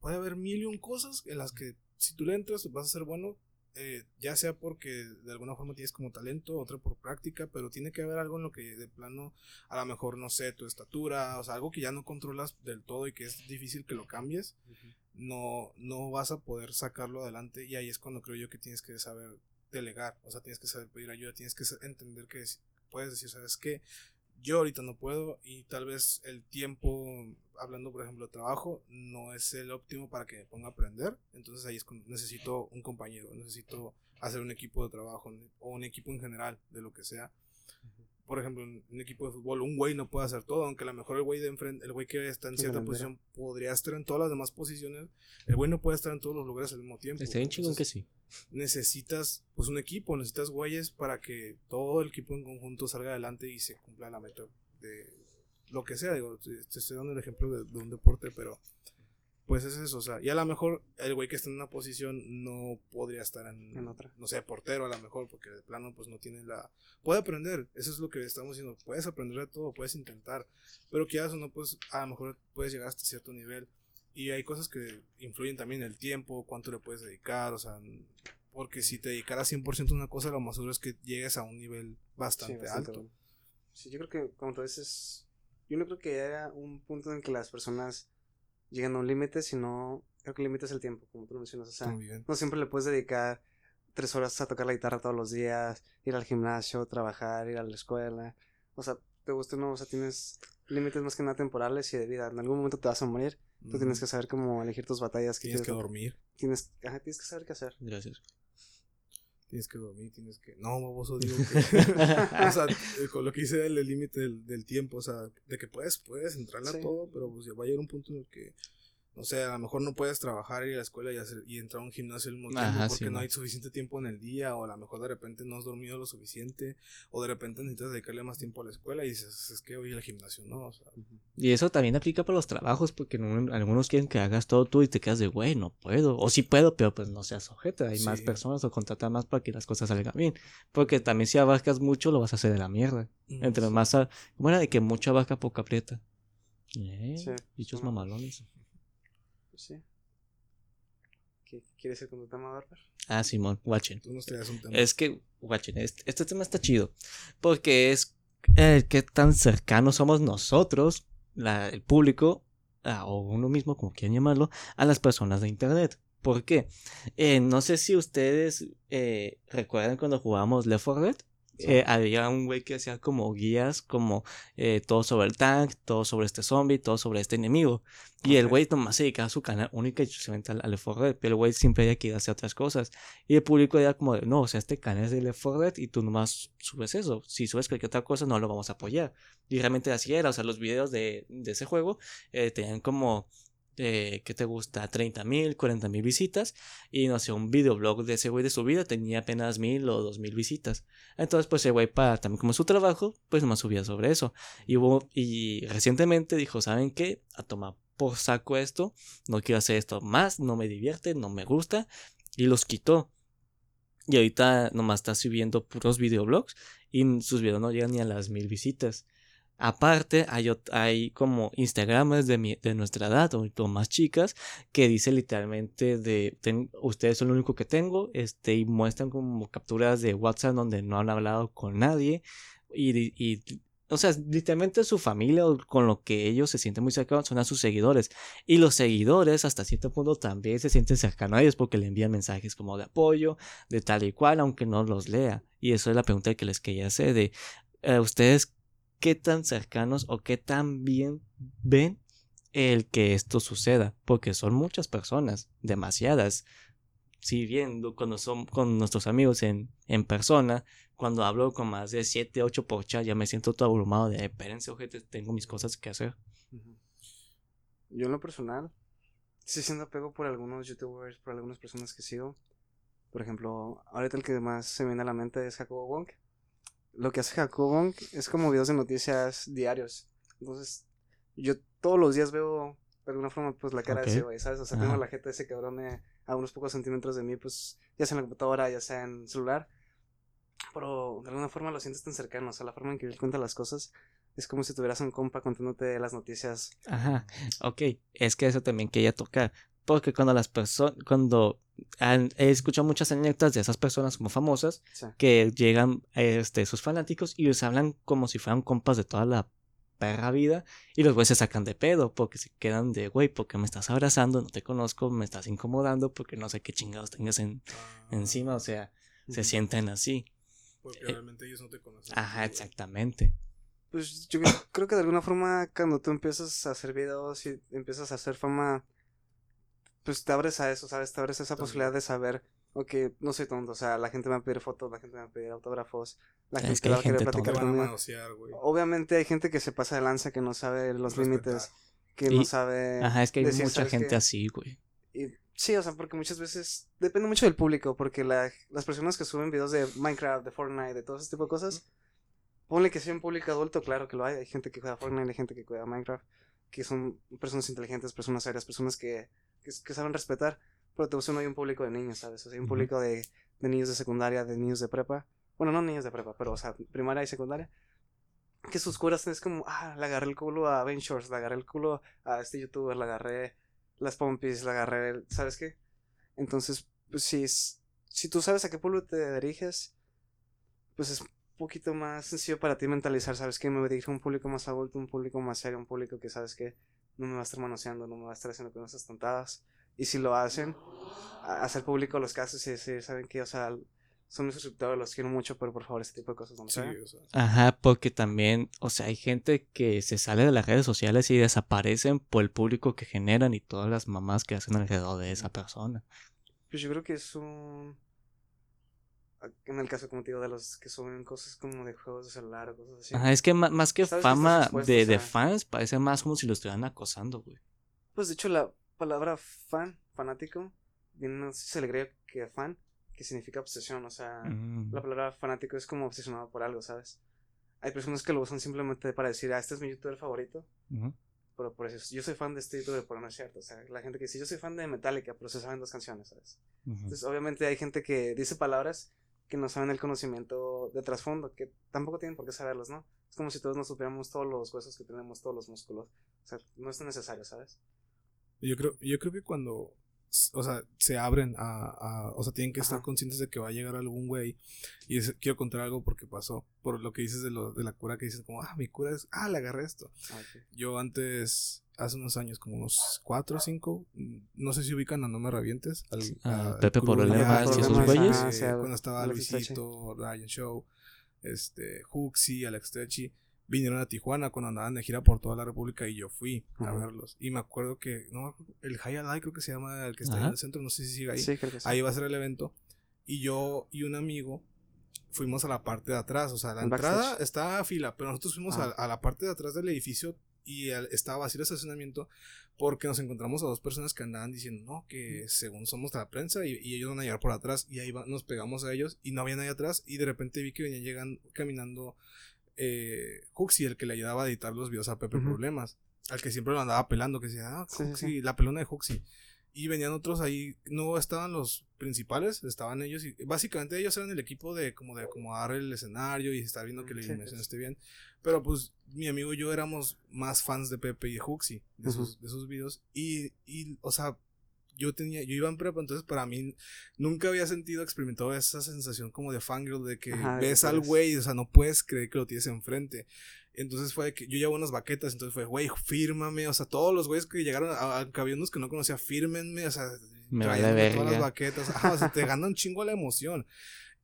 puede haber mil y un cosas en las que si tú le entras vas a ser bueno, eh, ya sea porque de alguna forma tienes como talento, otra por práctica, pero tiene que haber algo en lo que de plano, a lo mejor, no sé, tu estatura, o sea, algo que ya no controlas del todo y que es difícil que lo cambies no, no vas a poder sacarlo adelante y ahí es cuando creo yo que tienes que saber delegar, o sea, tienes que saber pedir ayuda, tienes que entender que es- puedes decir, sabes que yo ahorita no puedo y tal vez el tiempo, hablando por ejemplo de trabajo, no es el óptimo para que me ponga a aprender, entonces ahí es cuando necesito un compañero, necesito hacer un equipo de trabajo o un equipo en general de lo que sea. Por ejemplo, un equipo de fútbol, un güey no puede hacer todo, aunque a lo mejor el güey de enfrente, el güey que está en cierta posición podría estar en todas las demás posiciones, el güey no puede estar en todos los lugares al mismo tiempo. Está bien chingón que sí. Necesitas pues un equipo, necesitas güeyes para que todo el equipo en conjunto salga adelante y se cumpla la meta de lo que sea. Digo, te estoy dando el ejemplo de, de un deporte, pero pues es eso, o sea, y a lo mejor el güey que está en una posición no podría estar en, En otra. no sé, portero a lo mejor, porque de plano pues no tiene la... Puede aprender, eso es lo que estamos diciendo, puedes aprender de todo, puedes intentar, pero quieras o no, pues a lo mejor puedes llegar hasta cierto nivel. Y hay cosas que influyen también el tiempo, cuánto le puedes dedicar, o sea, porque si te dedicaras 100% a una cosa, lo más seguro es que llegues a un nivel bastante, bastante alto. bueno. Sí, yo creo que, como tú dices, yo no creo que haya un punto en que las personas llegan a un límite, sino creo que el límite es el tiempo, como tú lo mencionas. O sea, no siempre le puedes dedicar tres horas a tocar la guitarra todos los días, ir al gimnasio, trabajar, ir a la escuela. O sea, te gusta o no, o sea, tienes límites más que nada temporales y de vida. En algún momento te vas a morir. Tú tienes que saber cómo elegir tus batallas. qué Tienes que quieres- dormir, Tienes, ajá, tienes que saber qué hacer. Gracias. Tienes que dormir, tienes que... No, baboso, digo que... o sea, eh, con lo que hice del límite del, del tiempo, o sea, de que puedes, puedes entrarle Sí. a todo, pero pues ya va a llegar un punto en el que, no sé, a lo mejor no puedes trabajar, ir a la escuela y, hacer, y entrar a un gimnasio al mismo tiempo Ajá, porque sí, no hay suficiente tiempo en el día, o a lo mejor de repente no has dormido lo suficiente, o de repente necesitas dedicarle más tiempo a la escuela y dices, es que voy al gimnasio, ¿no? O sea, Y eso también aplica para los trabajos, porque no- algunos quieren que hagas todo tú y te quedas de, güey, no puedo. O sí puedo, pero pues no seas ojete. Hay más personas o contrata más para que las cosas salgan bien. Porque también si abarcas mucho, lo vas a hacer de la mierda. Entre sí. más. a- ¿Cómo era de que mucho abarca, poco aprieta? Eh, Sí. Dichos mamalones. Pues sí. ¿Qué quieres decir con tu tema, Bárbara? Ah, Simón, watchen. Tú nos traías un tema. Es que, watchen, este, este tema está chido. Porque es eh, qué tan cercanos somos nosotros, la- el público, o uno mismo, como quieran llamarlo, a las personas de internet. ¿Por qué? Eh, no sé si ustedes eh, recuerdan cuando jugábamos Left 4 Dead. Eh, había un güey que hacía como guías, como eh, todo sobre el tank, todo sobre este zombie, todo sobre este enemigo. Y el güey nomás se dedicaba a su canal única y exclusivamente al, al Left 4 Dead, pero el güey siempre había que ir a hacer otras cosas. Y el público era como de, no, o sea, este canal es de Left 4 Dead y tú nomás subes eso. Si subes cualquier otra cosa, no lo vamos a apoyar. Y realmente así era, o sea, los videos de, de ese juego eh, tenían como, eh, ¿qué te gusta? 30 mil, 40 mil visitas. Y no sé, un videoblog de ese güey de su vida tenía apenas mil o dos mil visitas. Entonces, pues el güey, para también como su trabajo, pues nomás subía sobre eso. Y recientemente dijo, ¿saben qué? A tomar por saco esto, no quiero hacer esto más, no me divierte, no me gusta. Y los quitó. Y ahorita nomás está subiendo puros videoblogs y sus videos no llegan ni a las mil visitas. Aparte, hay, como Instagramers de, mi- de nuestra edad o, más chicas que dice literalmente de "Ten- ustedes son lo único que tengo este, y muestran como capturas de WhatsApp donde no han hablado con nadie y, di- y o sea, literalmente su familia o con lo que ellos se sienten muy cercanos son a sus seguidores. Y los seguidores hasta cierto punto también se sienten cercanos a ellos porque le envían mensajes como de apoyo, de tal y cual, aunque no los lea. Y eso es la pregunta que les quería hacer de eh, ustedes qué tan cercanos o qué tan bien ven el que esto suceda, porque son muchas personas, demasiadas. Si bien lo- cuando son con nuestros amigos en, en persona, cuando hablo con más de 7, 8 por chat, ya me siento todo abrumado de, espérense, ojete, tengo mis cosas que hacer. Yo en lo personal, sí siento apego por algunos youtubers, por algunas personas que sigo. Por ejemplo, ahorita el que más se me viene a la mente es Jacobo Wong. Lo que hace Jacobo es como videos de noticias diarios. Entonces, yo todos los días veo de alguna forma pues la cara de ese güey, ¿sabes? O sea, tengo Ajá. la jeta de ese cabrón de- a unos pocos centímetros de mí, pues ya sea en la computadora, ya sea en celular. Pero de alguna forma lo sientes tan cercano, o sea, la forma en que él cuenta las cosas es como si tuvieras un compa contándote las noticias Ajá, ok, es que eso también quería tocar, porque cuando las personas, cuando han- he escuchado muchas anécdotas de esas personas como famosas, Sí. que llegan este, sus fanáticos y les hablan como si fueran compas de toda la perra vida y los güeyes se sacan de pedo porque se quedan de, güey, porque me estás abrazando, no te conozco, me estás incomodando porque no sé qué chingados tengas en, Ah, encima, o sea, se sienten así. Porque eh, realmente ellos no te conocen. Ajá, exactamente. Pues yo creo- creo que de alguna forma cuando tú empiezas a hacer videos y empiezas a hacer fama, pues te abres a eso, ¿sabes? Te abres a esa posibilidad de saber, ok, no soy tonto, o sea, la gente me va a pedir fotos, la gente me va a pedir autógrafos, la Es gente que va a querer platicar conmigo. Obviamente hay gente que se pasa de lanza, que no sabe los Respetar. límites, que Y- no sabe... Ajá, es que hay decir, mucha ¿sabes gente qué? así, güey. Y sí, o sea, porque muchas veces depende mucho del público, porque la- las personas que suben videos de Minecraft, de Fortnite, de todo ese tipo de cosas, ponle que sea un público adulto, claro que lo hay, hay gente que juega Fortnite, hay gente que juega Minecraft, que son personas inteligentes, personas serias, personas que, que, que saben respetar, pero te no hay un público de niños, ¿sabes? O sea, hay un público de, de niños de secundaria, de niños de prepa, bueno, no niños de prepa, pero, o sea, primaria y secundaria, que sus curas es como, ah, le agarré el culo a Ben Shorts, le agarré el culo a este youtuber, le agarré las pompis, le agarré, el- ¿sabes qué? Entonces, pues si, es- si tú sabes a qué pueblo te diriges, pues es un poquito más sencillo para ti mentalizar, ¿sabes qué? Me dirijo a un público más adulto, un público más serio, un público que sabes que no me va a estar manoseando, no me va a estar haciendo cosas tontadas. Y si lo hacen, hacer público los casos y decir, ¿saben qué? O sea, son mis suscriptores, los quiero mucho, pero por favor, este tipo de cosas no Sí, hagan". o sea. Ajá, porque también, o sea, hay gente que se sale de las redes sociales y desaparecen por el público que generan y todas las mamás que hacen alrededor de esa persona. Pues yo creo que es un... En el caso, como te digo, de los que suben cosas como de juegos de celular o cosas así. Ajá, es que ma- más que fama de, de fans, parece más como si lo estuvieran acosando, güey. Pues de hecho la palabra fan, fanático, viene, se le agrega que fan, que significa obsesión, o sea, Mm. la palabra fanático es como obsesionado por algo, ¿sabes? Hay personas que lo usan simplemente para decir, ah, este es mi youtuber favorito, pero por eso, yo soy fan de este youtuber, pero no es cierto, o sea, la gente que dice, yo soy fan de Metallica, pero se saben dos canciones, ¿sabes? Entonces, obviamente hay gente que dice palabras que no saben el conocimiento de trasfondo, que tampoco tienen por qué saberlos, ¿no? Es como si todos nos supiéramos todos los huesos que tenemos, todos los músculos, o sea, no es necesario, ¿sabes? Yo creo, yo creo que cuando o sea, se abren a, a- o sea, tienen que estar conscientes de que va a llegar algún güey. Y es- quiero contar algo porque pasó, por lo que dices de, lo, de la cura que dices como, ah, mi cura es, ah, le agarré esto. Ah. Yo antes, hace unos años, como unos cuatro o cinco, mm, no sé si ubican a No Me Revientes. Al, Ah, Pepe Alex, y esos güeyes. Ah, cuando estaba Luisito, Ryan Show, este, Huxi, Alex Techi, vinieron a Tijuana cuando andaban de gira por toda la República y yo fui a verlos. Y me acuerdo que, no, el High Alive creo que se llama el que está ahí Ajá. en el centro, no sé si sigue ahí. Sí, creo que sí. Ahí va a ser el evento. Y yo y un amigo fuimos a la parte de atrás. O sea, la El entrada estaba a fila, pero nosotros fuimos Ah. a, a la parte de atrás del edificio y estaba vacío el estacionamiento porque nos encontramos a dos personas que andaban diciendo, no, que según somos de la prensa y, y ellos van a llegar por atrás. Y ahí va- nos pegamos a ellos y no había nadie atrás. Y de repente vi que venía llegando, caminando eh, Huxi, el que le ayudaba a editar los videos a Pepe. Problemas. Al que siempre lo andaba pelando, que decía, ah, Sí, sí. la pelona de Huxi. Y venían otros ahí, no estaban los principales, estaban ellos y básicamente ellos eran el equipo de como de acomodar el escenario y estar viendo que la iluminación esté bien. Pero pues mi amigo y yo éramos más fans de Pepe y de Huxi, de, Ujú. sus, de sus videos. Y, y, o sea, yo tenía, yo iba en prepa, entonces para mí nunca había sentido, experimentado esa sensación como de fangirl, de que Ajá, ves al güey, o sea, no puedes creer que lo tienes enfrente. Entonces fue que yo llevo unas baquetas, entonces fue, güey, fírmame, o sea, todos los güeyes que llegaron, a, a- que había unos que no conocía, fírmenme, o sea, Me vale trayéndome todas las baquetas, ajá, o sea, te gana un chingo la emoción.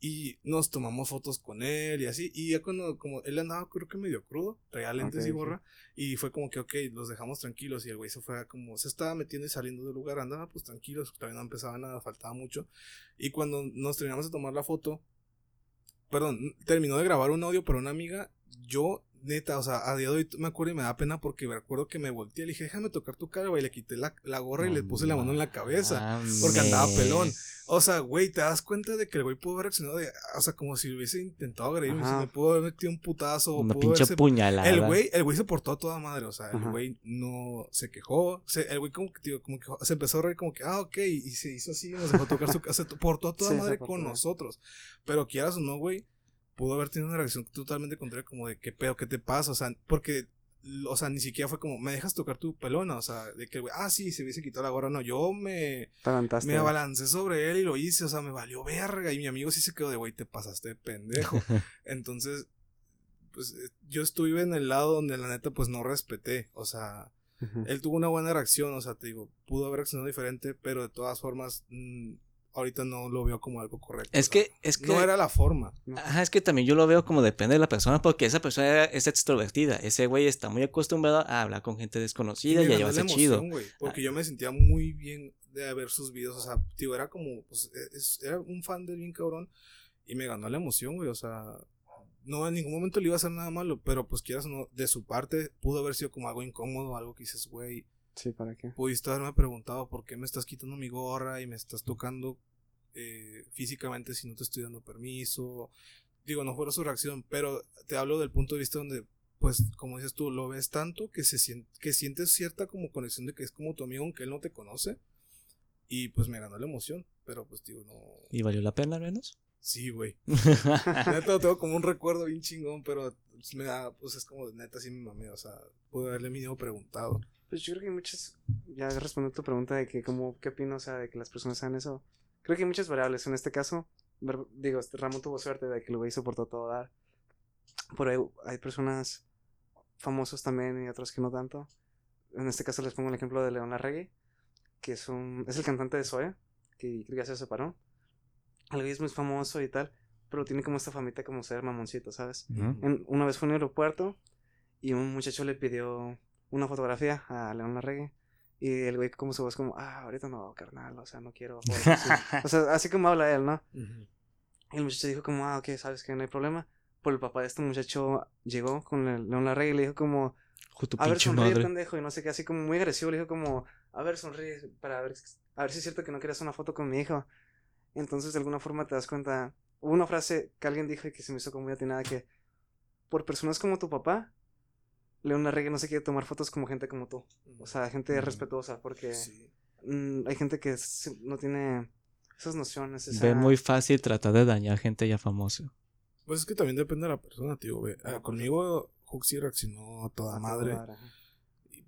Y nos tomamos fotos con él y así. Y ya cuando, como él andaba, creo que medio crudo, traía lentes y Ok, gorra. Y fue como que, ok, los dejamos tranquilos. Y el güey se fue a como, se estaba metiendo y saliendo del lugar. Andaba pues tranquilos, todavía no empezaba nada, faltaba mucho. Y cuando nos terminamos de tomar la foto, perdón, terminó de grabar un audio para una amiga. Yo, neta, o sea, a día de hoy me acuerdo y me da pena porque me acuerdo que me volteé. Le dije, déjame tocar tu cara, güey. Le quité la, la gorra y le puse la mano en la cabeza. porque andaba pelón. O sea, güey, te das cuenta de que el güey pudo haber reaccionado de, o sea, como si hubiese intentado agredirme, si me pudo haber metido un putazo, o Una pinche haberse- puñalada. el güey, el güey se portó a toda madre, o sea, el Ajá. güey no se quejó, se- el güey como que, tío, como que se empezó a reír como que, ah, ok, y se hizo así, nos dejó tocar su casa, se portó a toda Sí, madre con nosotros, pero quieras o no, güey, pudo haber tenido una reacción totalmente contraria, como de, ¿qué pedo, qué te pasa? O sea, porque, o sea, ni siquiera fue como, ¿me dejas tocar tu pelona? O sea, de que, el güey, ah, sí, se hubiese quitado la gorra, no, yo me... Me abalancé sobre él y lo hice, o sea, me valió verga. Y mi amigo sí se quedó de, güey, te pasaste de pendejo. Entonces, pues eh, yo estuve en el lado donde la neta, pues no respeté. O sea, él tuvo una buena reacción, o sea, te digo, pudo haber reaccionado diferente, pero de todas formas, mm, ahorita no lo veo como algo correcto. Es o sea, que, es que. no era la forma. Ajá, es que también yo lo veo como depende de la persona, porque esa persona es extrovertida. Ese güey está muy acostumbrado a hablar con gente desconocida y, me a ganó la llevarse chido. emoción, güey, porque yo me sentía muy bien de ver sus videos, o sea, tío, era como, pues, es- era un fan de bien cabrón y me ganó la emoción, güey, o sea, no en ningún momento le iba a hacer nada malo, pero pues quieras o no, de su parte pudo haber sido como algo incómodo, algo que dices, güey, Sí, ¿para qué? pudiste haberme preguntado por qué me estás quitando mi gorra y me estás tocando eh, físicamente si no te estoy dando permiso. Digo, no fue su reacción, pero te hablo del punto de vista donde, pues, como dices tú, lo ves tanto que se siente, que sientes cierta como conexión de que es como tu amigo aunque él no te conoce. Y pues me ganó la emoción, pero pues digo, no. ¿Y valió la pena al menos? Sí, güey. Neta, lo tengo como un recuerdo bien chingón, pero pues, me da, pues es como neta, sí me mamé, o sea, pude haberle mínimo preguntado. Pues yo creo que hay muchas. Ya respondiendo a tu pregunta de que, como, ¿qué opino? O sea, de que las personas hagan eso. Creo que hay muchas variables. En este caso, digo, este Ramón tuvo suerte de que lo güey soportó todo dar. Por ahí hay personas famosos también y otros que no tanto. En este caso les pongo el ejemplo de León Larregui, que es un es el cantante de Zoe, que creo que ya se separó. El güey es muy famoso y tal, pero tiene como esta famita como ser mamoncito, ¿sabes? En- una vez fue en un aeropuerto y un muchacho le pidió una fotografía a León Larregui. Y el güey como su voz como, ah, ahorita no, carnal, o sea, no quiero. fotos", así. o sea, así como habla él, ¿no? Y el muchacho dijo como, ah, ok, sabes que no hay problema. Por el papá de este muchacho llegó con el León Larregui y le dijo como, Ju, tu a ver, sonríe, madre. pendejo, y no sé qué, así como muy agresivo, le dijo como, a ver, sonríe, para ver, a ver si es cierto que no quieres una foto con mi hijo. Entonces, de alguna forma te das cuenta, hubo una frase que alguien dijo y que se me hizo como muy atinada, que por personas como tu papá, León Larregui no se quiere tomar fotos como gente como tú. O sea, gente Mm. respetuosa, porque Sí. mm, hay gente que no tiene esas nociones. Esa... Ve muy fácil tratar de dañar gente ya famosa. Pues es que también depende de la persona, tío. Ve. Ah, Ah, conmigo, Huxi reaccionó a toda a madre.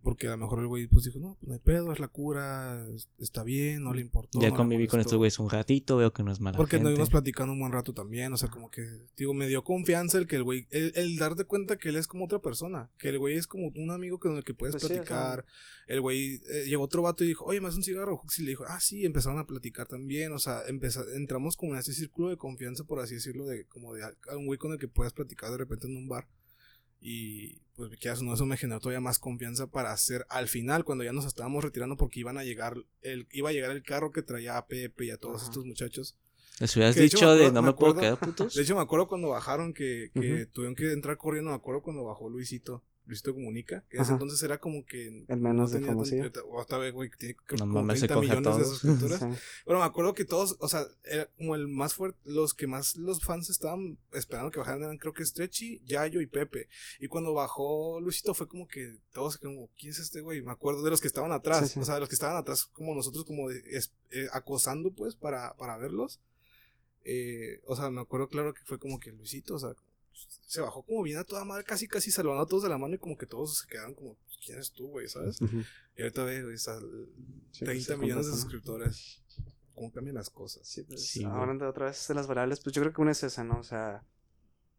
Porque a lo mejor el güey pues dijo, no, pues no hay pedo, es la cura, es- está bien, no le importó. Ya no conviví con molestó". estos güeyes un ratito, veo que no es mala Porque gente. anduvimos platicando un buen rato también, o sea, como que, digo, me dio confianza el que el güey, el, el darte cuenta que él es como otra persona, que el güey es como un amigo con el que puedes Pues sí, platicar. El güey eh, llegó otro vato y dijo, oye, ¿me das un cigarro? Huxley le dijo, ah, sí, empezaron a platicar también, o sea, empeza- entramos como en ese círculo de confianza, por así decirlo, de como de a- a un güey con el que puedes platicar de repente en un bar. Y pues quieras o no, eso me generó todavía más confianza para hacer al final, cuando ya nos estábamos retirando, porque iban a llegar, el, iba a llegar el carro que traía a Pepe y a todos Ajá. estos muchachos. Les hubieras Que dicho de acuerdo- no me puedo acuerdo- quedar putos. De hecho, me acuerdo cuando bajaron que, que tuvieron que entrar corriendo. Me acuerdo cuando bajó Luisito. Luisito Comunica. Que en ese entonces era como que. El menos de tenía tan- famosillo. O hasta ve, güey, que tiene No como mames, se 30 coge a millones de suscriptores. Sí. Pero me acuerdo que todos, o sea, era como el más fuerte. Los que más los fans estaban esperando que bajaran eran, creo que Stretchy, Yayo y Pepe. Y cuando bajó Luisito fue como que todos, como, ¿quién es este güey? Me acuerdo de los que estaban atrás. Sí, sí. O sea, de los que estaban atrás, como nosotros, como de- es- eh, acosando, pues, para, para verlos. Eh, o sea, me acuerdo claro que fue como que Luisito, o sea, se bajó como bien a toda madre, casi casi saludando a todos de la mano y como que todos se quedaron como, pues, ¿quién eres tú, güey? ¿Sabes? Y ahorita ve, güey, está Sí, 30 pues, millones de suscriptores. ¿Cómo cambian las cosas? Sí, pues, Sí, güey. hablando otra vez de las variables, pues yo creo que una es esa, ¿no? O sea,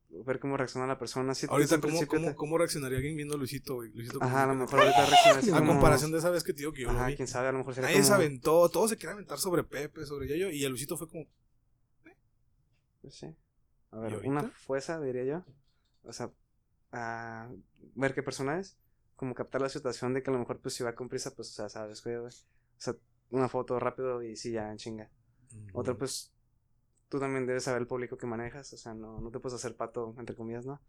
ver cómo reacciona la persona. Sí, Ahorita, el ¿cómo, cómo, te- cómo reaccionaría alguien viendo a Luisito, güey? Luisito Ajá, a lo mejor ahorita reacciona A como- comparación de esa vez que te digo que yo lo Ajá, vi. quién sabe, a lo mejor sería Nadie se como... aventó, todo se quiere aventar sobre Pepe, sobre Yayo, y a Luisito fue como, Pues sí. A ver, una fuerza, diría yo. O sea, a ver qué persona es. Como captar la situación de que a lo mejor, pues, si va con prisa, pues, o sea, sabes, güey, güey. O sea, una foto rápido y sí, ya, en chinga. Otra, pues, tú también debes saber el público que manejas. O sea, no, no te puedes hacer pato, entre comillas, ¿no?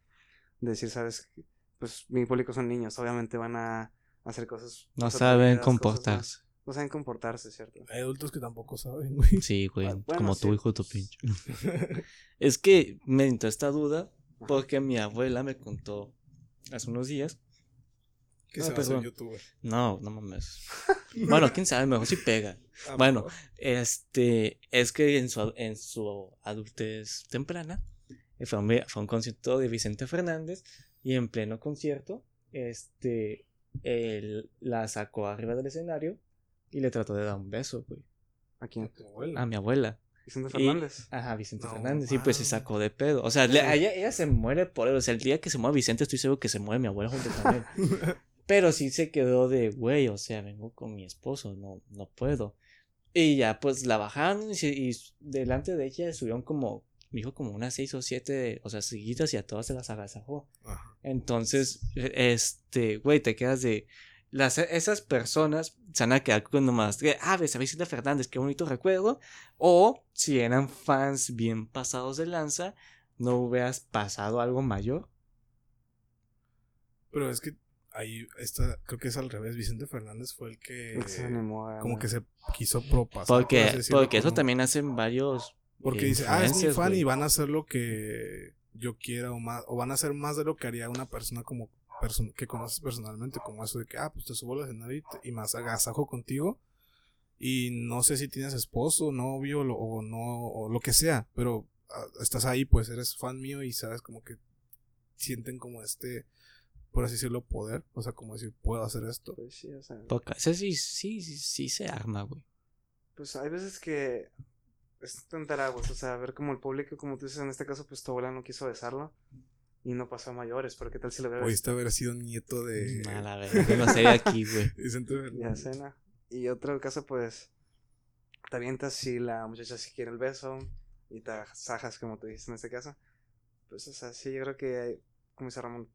De decir, sabes, pues, mi público son niños. Obviamente van a hacer cosas. No saben comportarse. No saben comportarse, ¿cierto? Hay adultos que tampoco saben, güey. Sí, güey. Ah, bueno, como sí. tú, hijo tu pinche. es que me entró esta duda Ajá. porque mi abuela me contó hace unos días. que Ah, se va a hacer youtuber. No, no mames. bueno, quién sabe, mejor si pega. Ah, Bueno, mejor. Este, es que en su, en su adultez temprana eh, fue un, fue un concierto de Vicente Fernández y en pleno concierto, este, él la sacó arriba del escenario y le trató de dar un beso, güey, ¿A quién? Tu abuela. a mi abuela. Vicente Y- Fernández. Ajá, Vicente No Fernández. Y pues se sacó de pedo. O sea, le- ella, ella se muere por él. O sea, el día que se mueva Vicente, estoy seguro que se mueve mi abuela junto con él. Pero sí se quedó de, güey, o sea, vengo con mi esposo, no, no puedo. Y ya, pues la bajaron y, se- y delante de ella subieron como, me dijo como unas seis o siete, o sea, seguidas y a todas se las agasajó. Ajá. Entonces, e- este, güey, te quedas de. Las, esas personas se van a quedar con nomás. de, Ah, ves a Vicente Fernández, qué bonito recuerdo. O si eran fans bien pasados de lanza, no hubieras pasado algo mayor. Pero es que ahí está, creo que es al revés. Vicente Fernández fue el que se animó a- como que se quiso propasar. por Porque, porque eso también hacen varios. Porque dice, ah, es mi fan y van a hacer lo que yo quiera o más, o van a hacer más de lo que haría una persona como que conoces personalmente, como eso de que, ah, pues te subo al escenario y, te- y más agasajo contigo. Y no sé si tienes esposo, novio lo- o no, o lo que sea, pero ah, estás ahí, pues eres fan mío y sabes como que sienten como este, por así decirlo, poder. O sea, como decir, puedo hacer esto. Pues sí, o sea. Porque ese sí, sí, sí, sí se arma, güey. Pues hay veces que es tentar aguas, o sea, ver como el público, como tú dices, en este caso, pues tu abuela no quiso besarlo y no pasó a mayores, pero qué tal si lo hubiera Pudiste haber sido nieto de A la verga, no sería aquí, güey. Ya cena. Y otro caso, pues, te avientas si la muchacha si quiere el beso y te sajas, como tú dijiste en este caso. Pues, o sea, sí, yo creo que, como dice Ramón,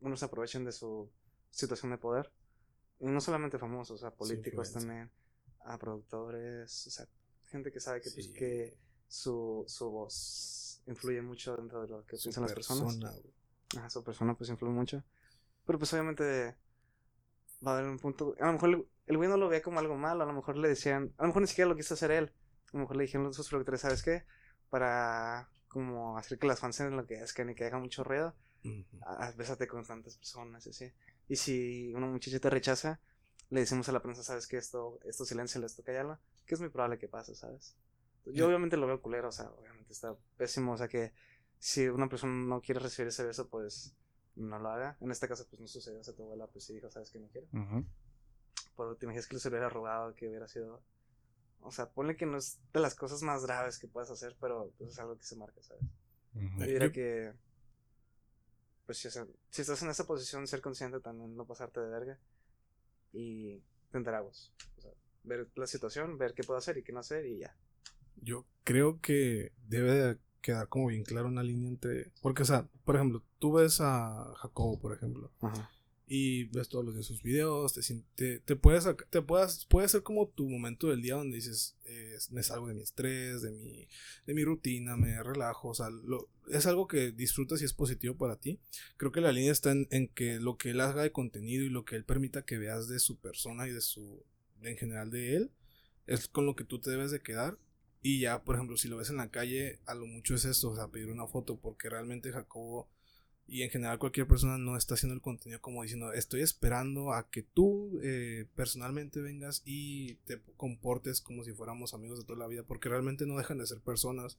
unos aprovechan de su situación de poder. Y no solamente famosos, o sea, políticos también, a productores, o sea, gente que sabe que, pues, que su, su voz influye mucho dentro de lo que Su piensan las personas. persona, güey. Ajá, su persona pues influye mucho. Pero pues obviamente va a haber un punto. A lo mejor el, el güey no lo veía como algo malo. A lo mejor le decían. A lo mejor ni siquiera lo quiso hacer él. A lo mejor le dijeron sus productores, ¿sabes qué? Para como hacer que las fans se lo que es que ni que haga mucho ruido. A- a- Bésate con tantas personas así. Y si una muchacha te rechaza, le decimos a la prensa, ¿sabes qué? Esto, esto silencio, esto callala. Que es muy probable que pase, ¿sabes? Yo obviamente lo veo culero, o sea, obviamente está pésimo. O sea que si una persona no quiere recibir ese beso, pues no lo haga. En este caso, pues no sucedió. O sea, tu abuela, pues sí dijo, ¿sabes qué? No quiero. Ujú. Por te imaginas que les hubiera robado, que hubiera sido. O sea, ponle que no es de las cosas más graves que puedas hacer, pero pues, es algo que se marca, ¿sabes? Eh, Yo diría que. Pues si, o sea, si estás en esa posición, ser consciente también, no pasarte de verga. Y tener aguas. O sea, ver la situación, ver qué puedo hacer y qué no hacer y ya. Yo creo que debe de quedar como bien claro una línea entre... Porque, o sea, por ejemplo, tú ves a Jacobo, por ejemplo, Ajá. y ves todos los de sus videos, te, te, te puedes, te puedas, puede ser como tu momento del día donde dices, eh, me salgo de mi estrés, de mi, de mi rutina, me relajo, o sea, lo- es algo que disfrutas y es positivo para ti. Creo que la línea está en, en que lo que él haga de contenido y lo que él permita que veas de su persona y de su, en general de él, es con lo que tú te debes de quedar. Y ya, por ejemplo, si lo ves en la calle, a lo mucho es esto, o sea, pedir una foto, porque realmente Jacobo y en general cualquier persona no está haciendo el contenido como diciendo, estoy esperando a que tú eh, personalmente vengas y te comportes como si fuéramos amigos de toda la vida, porque realmente no dejan de ser personas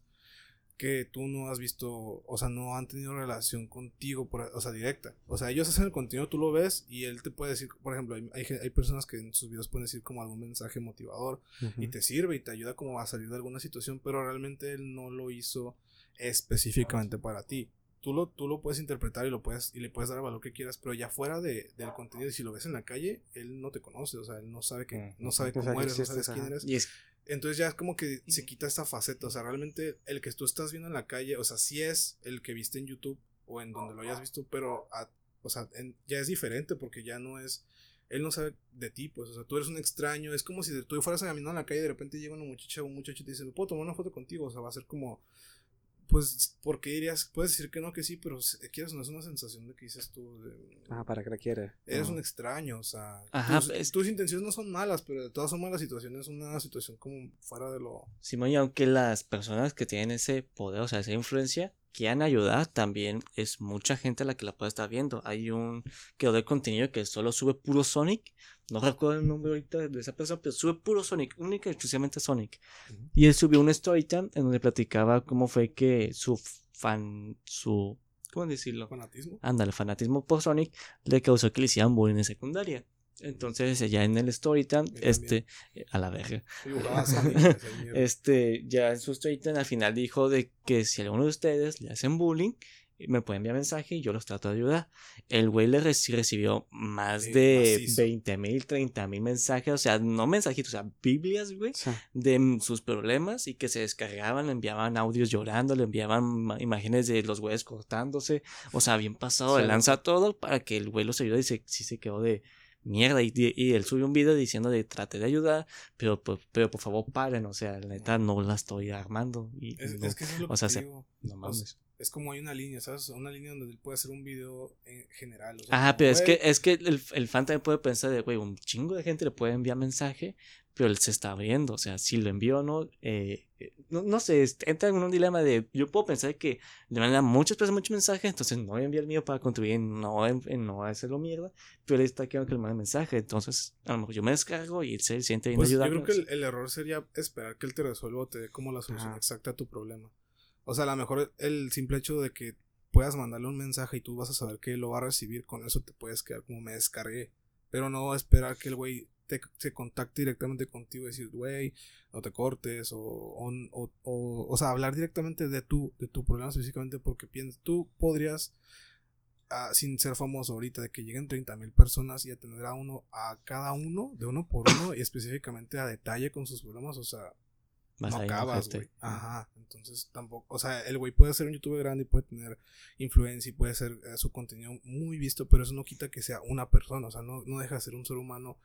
que tú no has visto, o sea, no han tenido relación contigo, por, o sea, directa. O sea, ellos hacen el contenido, tú lo ves y él te puede decir, por ejemplo, hay, hay, hay personas que en sus videos pueden decir como algún mensaje motivador y te sirve y te ayuda como a salir de alguna situación, pero realmente él no lo hizo específicamente para ti. Tú lo, tú lo puedes interpretar y lo puedes y le puedes dar el valor que quieras, pero ya fuera de, del contenido, si lo ves en la calle, él no te conoce, o sea, él no sabe que, no sabe cómo eres, no sabes quién eres. Y es Entonces ya es como que se quita esta faceta, o sea, realmente el que tú estás viendo en la calle, o sea, sí es el que viste en YouTube o en donde lo hayas visto, pero, a- o sea, en- ya es diferente porque ya no es, él no sabe de ti, pues, o sea, tú eres un extraño, es como si tú fueras caminando en la calle y de repente llega una muchacha o un muchacho y te dice, ¿me puedo tomar una foto contigo? O sea, va a ser como, pues, ¿por qué dirías? Puedes decir que no, que sí, pero si- quieres no es una sensación de que dices tú, de- Ah, para que la quiere. Eres No. un extraño, o sea, Ajá, tus, es- tus intenciones no son malas, pero de todas formas la situación es una situación como fuera de lo... Simón, y aunque las personas que tienen ese poder, o sea, esa influencia, quieran ayudar, también es mucha gente la que la puede estar viendo. Hay un creador de contenido que solo sube puro Sonic. No recuerdo el nombre ahorita de esa persona, pero sube puro Sonic, única y exclusivamente Sonic. Y él subió un storytime en donde platicaba cómo fue que su fan, su, ¿cómo decirlo? fanatismo. Ándale, fanatismo por Sonic le causó que le hicieran bullying en secundaria. Entonces, ya en el storytime, también. este, eh, a la verga. Sonic. Este, ya en su storytime al final dijo de que si alguno de ustedes le hacen bullying, me pueden enviar mensaje y yo los trato de ayudar. El güey le reci- recibió más Sí, de macizo. 20 mil, 30 mil mensajes, o sea, no mensajitos, o sea, Biblias, güey, Sí. de sus problemas y que se descargaban, le enviaban audios llorando, le enviaban imágenes de los güeyes cortándose, o sea, bien pasado de Sí. lanza todo para que el güey los ayude y se, sí se quedó de mierda y, y él subió un video diciendo de trate de ayudar, pero, por- pero por favor paren, o sea, la neta no la estoy armando y Es, no, es que eso es lo o que sea, te se- digo. no mames. Es como hay una línea, ¿sabes? Una línea donde él puede hacer un video en general. o sea, Ajá, como, pero es que, es que el, el fan también puede pensar de, güey, un chingo de gente le puede enviar mensaje, pero él se está abriendo. O sea, si lo envió o no, eh, eh, no, no sé, entra en un dilema de, yo puedo pensar que le mandan muchas personas muchos mensajes, entonces no voy a enviar el mío para contribuir, no, en, en no hacerlo mierda, pero él está queriendo que le mande mensaje. Entonces, a lo mejor yo me descargo y él se siente bien Pues yo ayudarme. creo que el, el error sería esperar que él te resuelva o te dé como la solución Ajá. exacta a tu problema. O sea, a lo mejor el simple hecho de que puedas mandarle un mensaje y tú vas a saber que lo va a recibir, con eso te puedes quedar como me descargué. Pero no esperar que el güey te, se contacte directamente contigo y decir, güey, no te cortes, o, o, o, o, o sea, hablar directamente de tu, de tu problema específicamente porque piensas, tú podrías, ah, sin ser famoso ahorita, de que lleguen 30 mil personas y atender a uno, a cada uno, de uno por uno, y específicamente a detalle con sus problemas, o sea, Vas no acabas, ojete. güey. Ajá, entonces tampoco, o sea, el güey puede ser un youtuber grande y puede tener influencia y puede ser eh, su contenido muy visto, pero eso no quita que sea una persona, o sea, no, no deja de ser un ser humano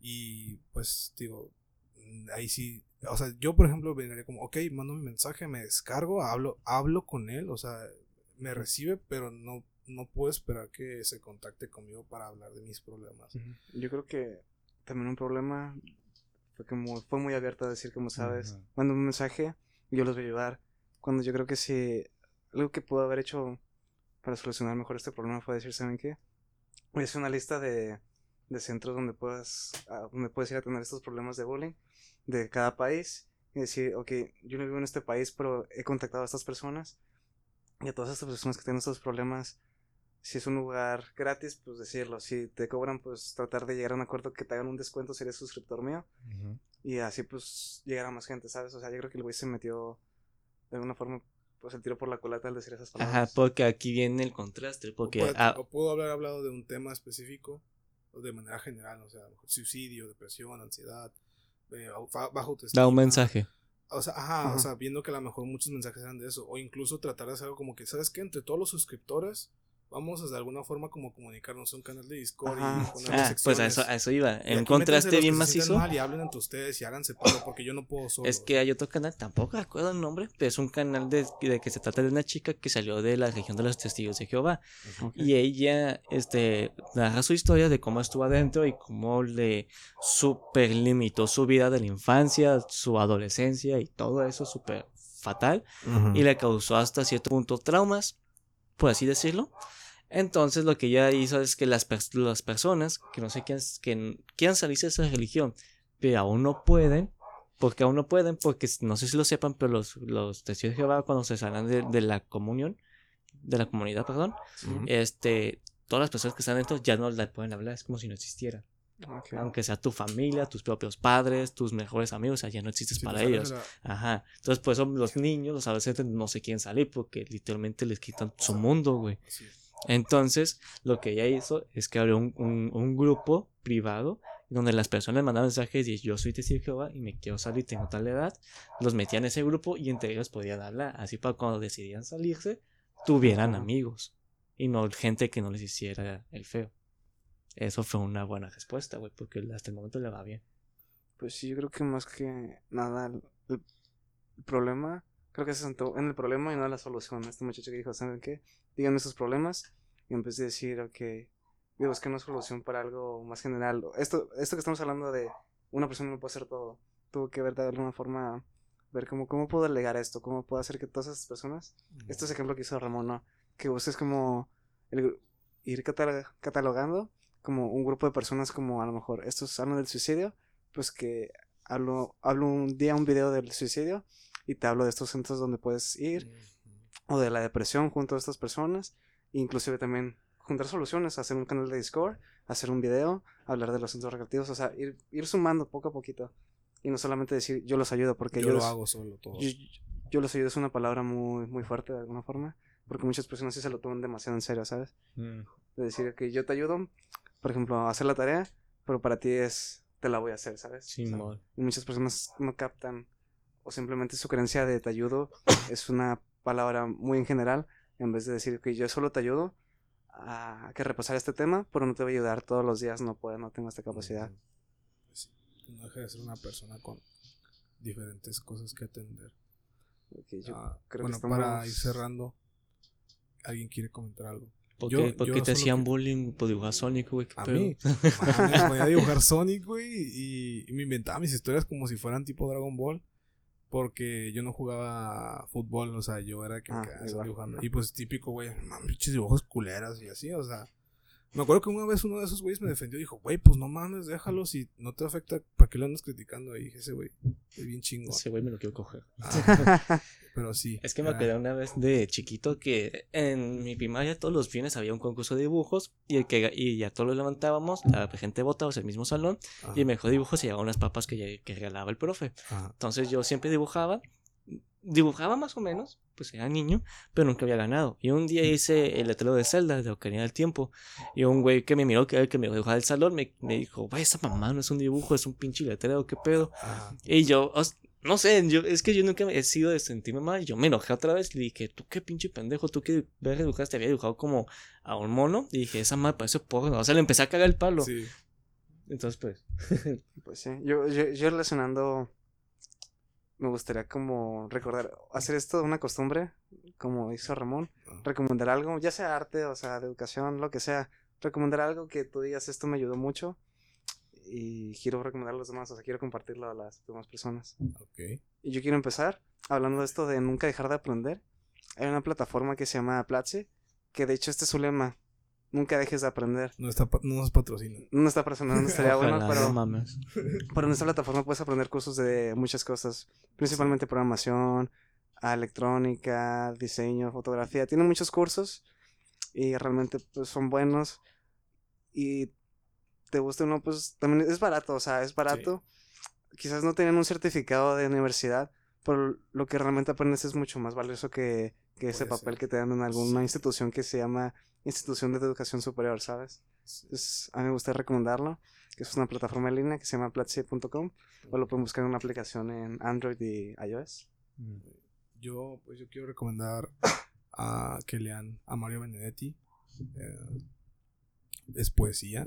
y pues digo, mm, ahí sí, o sea, yo por ejemplo vendría como, ok, mando mi mensaje, me descargo, hablo, hablo con él, o sea, me recibe, pero no, no puedo esperar que se contacte conmigo para hablar de mis problemas. Yo creo que también un problema fue mu- fue muy abierto a decir, como sabes, manda un mensaje y yo los voy a ayudar. Cuando yo creo que sí, algo que pudo haber hecho para solucionar mejor este problema fue decir, ¿saben qué? Voy a hacer una lista de, de centros donde puedas, ah, donde puedes ir a tener estos problemas de bullying de cada país y decir, ok, yo no vivo en este país, pero he contactado a estas personas y a todas estas personas que tienen estos problemas, si es un lugar gratis, pues decirlo. Si te cobran, pues tratar de llegar a un acuerdo que te hagan un descuento si eres suscriptor mío. Y así, pues, llegar a más gente, ¿sabes? O sea, yo creo que el güey se metió de alguna forma, pues, el tiro por la culata al decir esas palabras. Ajá, porque aquí viene el contraste. Porque, o, puede- ah, o pudo haber hablado de un tema específico o de manera general, o sea, a lo mejor suicidio, depresión, ansiedad, eh, bajo autoestima. da un mensaje. O sea, ajá, Ajá. o sea, viendo que a lo mejor muchos mensajes eran de eso. O incluso tratar de hacer algo como que, ¿sabes qué? Entre todos los suscriptores, vamos a de alguna forma como comunicarnos un canal de Discord Ajá. y Ah, pues a eso, a eso iba. En contraste bien macizo. mal y hablen entre ustedes y háganse paro porque yo no puedo solo. Es que hay otro canal, tampoco recuerdo el nombre, pero es un canal de, de que se trata de una chica que salió de la región de los testigos de Jehová. Y ella este, narra su historia de cómo estuvo adentro y cómo le super limitó su vida de la infancia, su adolescencia y todo eso súper fatal. Y le causó hasta cierto punto traumas, por así decirlo. Entonces lo que ella hizo es que las, las personas que no sé quién, que quieran salirse de esa religión, pero aún no pueden, porque aún no pueden, porque no sé si lo sepan, pero los, los testigos de Jehová cuando se salen de, de la comunión, de la comunidad, perdón, este, todas las personas que están dentro ya no la pueden hablar, es como si no existiera. Aunque sea tu familia, tus propios padres, tus mejores amigos, o sea, ya no existes para ellos. la- Ajá. Entonces, por eso los niños, los adolescentes no se quieren salir porque literalmente les quitan su mundo, güey. Entonces, lo que ella hizo es que abrió un, un- un grupo privado donde las personas mandaban mensajes y yo soy testigo de Jehová y me quiero salir, tengo tal edad. Los metían en ese grupo y entre ellos podían hablar. Así para cuando decidían salirse, tuvieran amigos y no gente que no les hiciera el feo. Eso fue una buena respuesta, güey, porque hasta el momento le va bien. Pues sí, yo creo que más que nada el, problema, creo que se sentó en el problema y no en la solución. Este muchacho que dijo, ¿saben qué? Díganme sus problemas y vez de decir, ok, voy a buscar una solución para algo más general. Esto, esto que estamos hablando de una persona no puede hacer todo. Tuvo que ver de alguna forma, ver cómo, cómo puedo delegar esto, cómo puedo hacer que todas esas personas, este es ejemplo que hizo Ramón, ¿no? Que busques como el ir catalo- catalogando como un grupo de personas como a lo mejor estos hablan del suicidio, pues que hablo, hablo un día un video del suicidio y te hablo de estos centros donde puedes ir o de la depresión junto a estas personas, inclusive también juntar soluciones, hacer un canal de Discord, hacer un video, hablar de los centros recreativos, o sea, ir, ir sumando poco a poquito y no solamente decir yo los ayudo porque Yo yo, lo los- hago solo todo. yo, yo los ayudo es una palabra muy muy fuerte de alguna forma, porque muchas personas sí se lo toman demasiado en serio, ¿sabes? De decir que yo te ayudo, por ejemplo, hacer la tarea, pero para ti es te la voy a hacer, ¿sabes? O sea, Simón. y muchas personas no captan o simplemente su creencia de te ayudo es una palabra muy en general en vez de decir que yo solo te ayudo a que repasar este tema pero no te voy a ayudar todos los días no puedo no tengo esta capacidad Pues sí, no deja de ser una persona con diferentes cosas que atender. Yo Ah, creo que bueno, para ir cerrando, ¿alguien quiere comentar algo? ¿Por Yo- qué, por yo qué te hacían que- bullying por dibujar Sonic, güey? ¿Qué A mí, mames, ponía a dibujar Sonic, güey, y, y me inventaba mis historias como si fueran tipo Dragon Ball. Porque yo no jugaba fútbol, o sea, yo era que Ah, acá, igual. dibujando. Y pues típico, güey, pinches dibujos culeras y así, o sea. Me acuerdo que una vez uno de esos güeyes me defendió y dijo, güey, pues no mames, déjalo, si no te afecta, ¿para qué lo andas criticando? Y dije, ese güey, es bien chingón. Ese güey me lo quiero coger. Ah, pero sí. Es que me era- acordé una vez de chiquito que en mi primaria todos los viernes había un concurso de dibujos y el que y ya todos los levantábamos, la gente votaba en el mismo salón Ajá, y el mejor dibujo se llevaba unas papas que, que regalaba el profe. ajá. Entonces yo siempre dibujaba, dibujaba más o menos, pues era niño, pero nunca había ganado. Y un día hice el letrero de Zelda, de Ocarina del Tiempo, y un güey que me miró, que era el que me dibujaba del salón, me, me dijo, vaya, esa mamá no es un dibujo, es un pinche letrero, ¿qué pedo? ajá. Y yo, os- no sé, yo, es que yo nunca he sido de sentirme mal. Yo me enojé otra vez y le dije, tú qué pinche pendejo, tú qué dibujaste. Había dibujado como a un mono. Y dije, esa madre parece porno. O sea, le empecé a cagar el palo. Sí. Entonces, pues, pues sí yo, yo, yo relacionando me gustaría como recordar hacer esto una costumbre como hizo Ramón Ah. recomendar algo, ya sea arte, o sea, de educación, lo que sea, recomendar algo que tú digas, esto me ayudó mucho y quiero recomendar a los demás, o sea, quiero compartirlo a las demás personas. Ok. Y yo quiero empezar hablando de esto de nunca dejar de aprender. Hay una plataforma que se llama Platzi, que de hecho este es su lema, nunca dejes de aprender. No, está, pa- no nos patrocina. No está personal, no estaría bueno, pero, no mames. pero en esta plataforma puedes aprender cursos de muchas cosas, principalmente programación, electrónica, diseño, fotografía. Tiene muchos cursos y realmente pues son buenos y te gusta uno, pues también es barato, o sea, es barato. Quizás no tienen un certificado de universidad, pero lo que realmente aprendes es mucho más valioso que, que ese Puede papel ser. que te dan en alguna institución que se llama Institución de Educación Superior, ¿sabes? Entonces, a mí me gustaría recomendarlo, que es una plataforma en línea que se llama platzi.com, o lo pueden buscar en una aplicación en Android y iOS. Yo, pues yo quiero recomendar a que lean a Mario Benedetti. Eh, es poesía.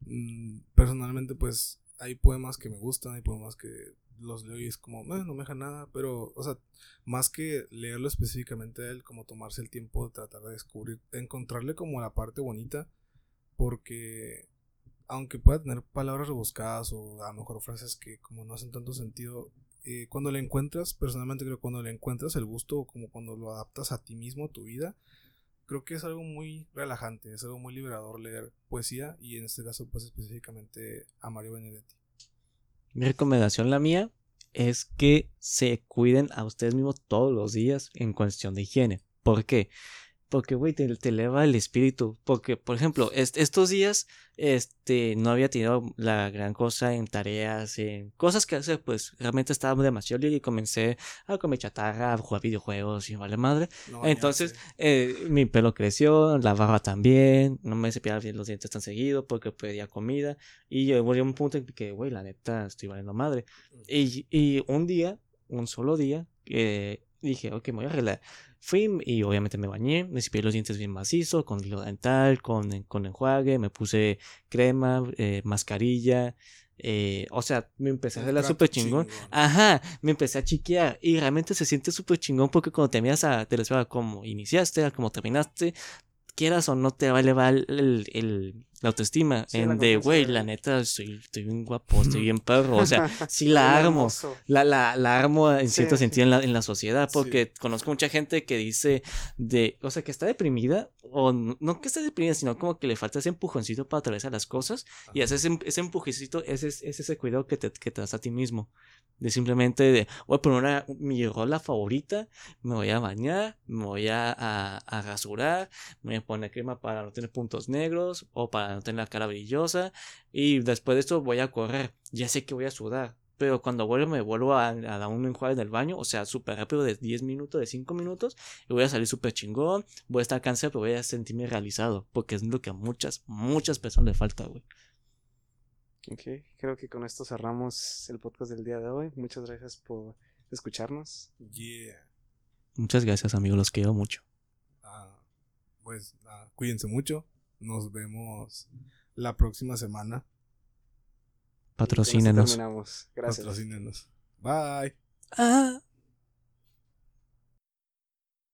Mm, personalmente, pues hay poemas que me gustan, hay poemas que los leo y es como, "Eh, no me deja nada, pero, o sea, más que leerlo específicamente a él, como tomarse el tiempo de tratar de descubrir, de encontrarle como la parte bonita, porque aunque pueda tener palabras rebuscadas o a lo mejor frases que como no hacen tanto sentido, eh, cuando le encuentras, personalmente creo que cuando le encuentras el gusto, como cuando lo adaptas a ti mismo, a tu vida, creo que es algo muy relajante, es algo muy liberador leer poesía y en este caso pues específicamente a Mario Benedetti. Mi recomendación, la mía, es que se cuiden a ustedes mismos todos los días en cuestión de higiene. ¿Por qué? Porque, güey, te, te eleva el espíritu. Porque, por ejemplo, est- estos días, este, no había tenido la gran cosa en tareas, en cosas que hacer, pues, realmente estaba demasiado libre y comencé a comer chatarra, a jugar videojuegos y vale madre. No Entonces, eh, mi pelo creció, la barba también, no me cepillaba bien los dientes tan seguido porque pedía comida. Y llegó a un punto en que, güey, la neta, estoy valiendo madre. Y, y un día, un solo día, eh, dije, ok, me voy a arreglar. Fui y obviamente me bañé, me cepillé los dientes bien macizo, con hilo dental, con, con enjuague, me puse crema, eh, mascarilla. eh, o sea, me empecé a hacer la súper chingón. Ajá, me empecé a chiquear y realmente se siente súper chingón porque cuando te miras a te a cómo iniciaste, a cómo terminaste, quieras o no te va a elevar el, el- la autoestima Sí, en de, güey, la neta, estoy, estoy bien guapo, estoy bien perro, o sea, sí la armo. La, la, la armo en cierto sí. sentido en la, en la sociedad, porque conozco mucha gente que dice de, o sea, que está deprimida, o no, no que esté deprimida, sino como que le falta ese empujoncito para atravesar las cosas, y Ajá. ese, ese empujoncito es, es, es ese cuidado que te, que te das a ti mismo. De simplemente de, voy a poner una, mi rola favorita, me voy a bañar, me voy a, a, a rasurar, me voy a poner crema para no tener puntos negros o para no tener la cara brillosa, y después de esto voy a correr. Ya sé que voy a sudar, pero cuando vuelvo me vuelvo a, a dar un enjuague en el baño, o sea, súper rápido de 10 minutos, de 5 minutos, y voy a salir súper chingón, voy a estar cansado, pero voy a sentirme realizado, porque es lo que a muchas, muchas personas le falta, güey. Ok, creo que con esto cerramos el podcast del día de hoy. Muchas gracias por escucharnos. Yeah. Muchas gracias, amigos, los quiero mucho. Ah, pues ah, cuídense mucho. Nos vemos la próxima semana. Patrocínenos. terminamos. Gracias. Patrocínenos. Bye. Ah.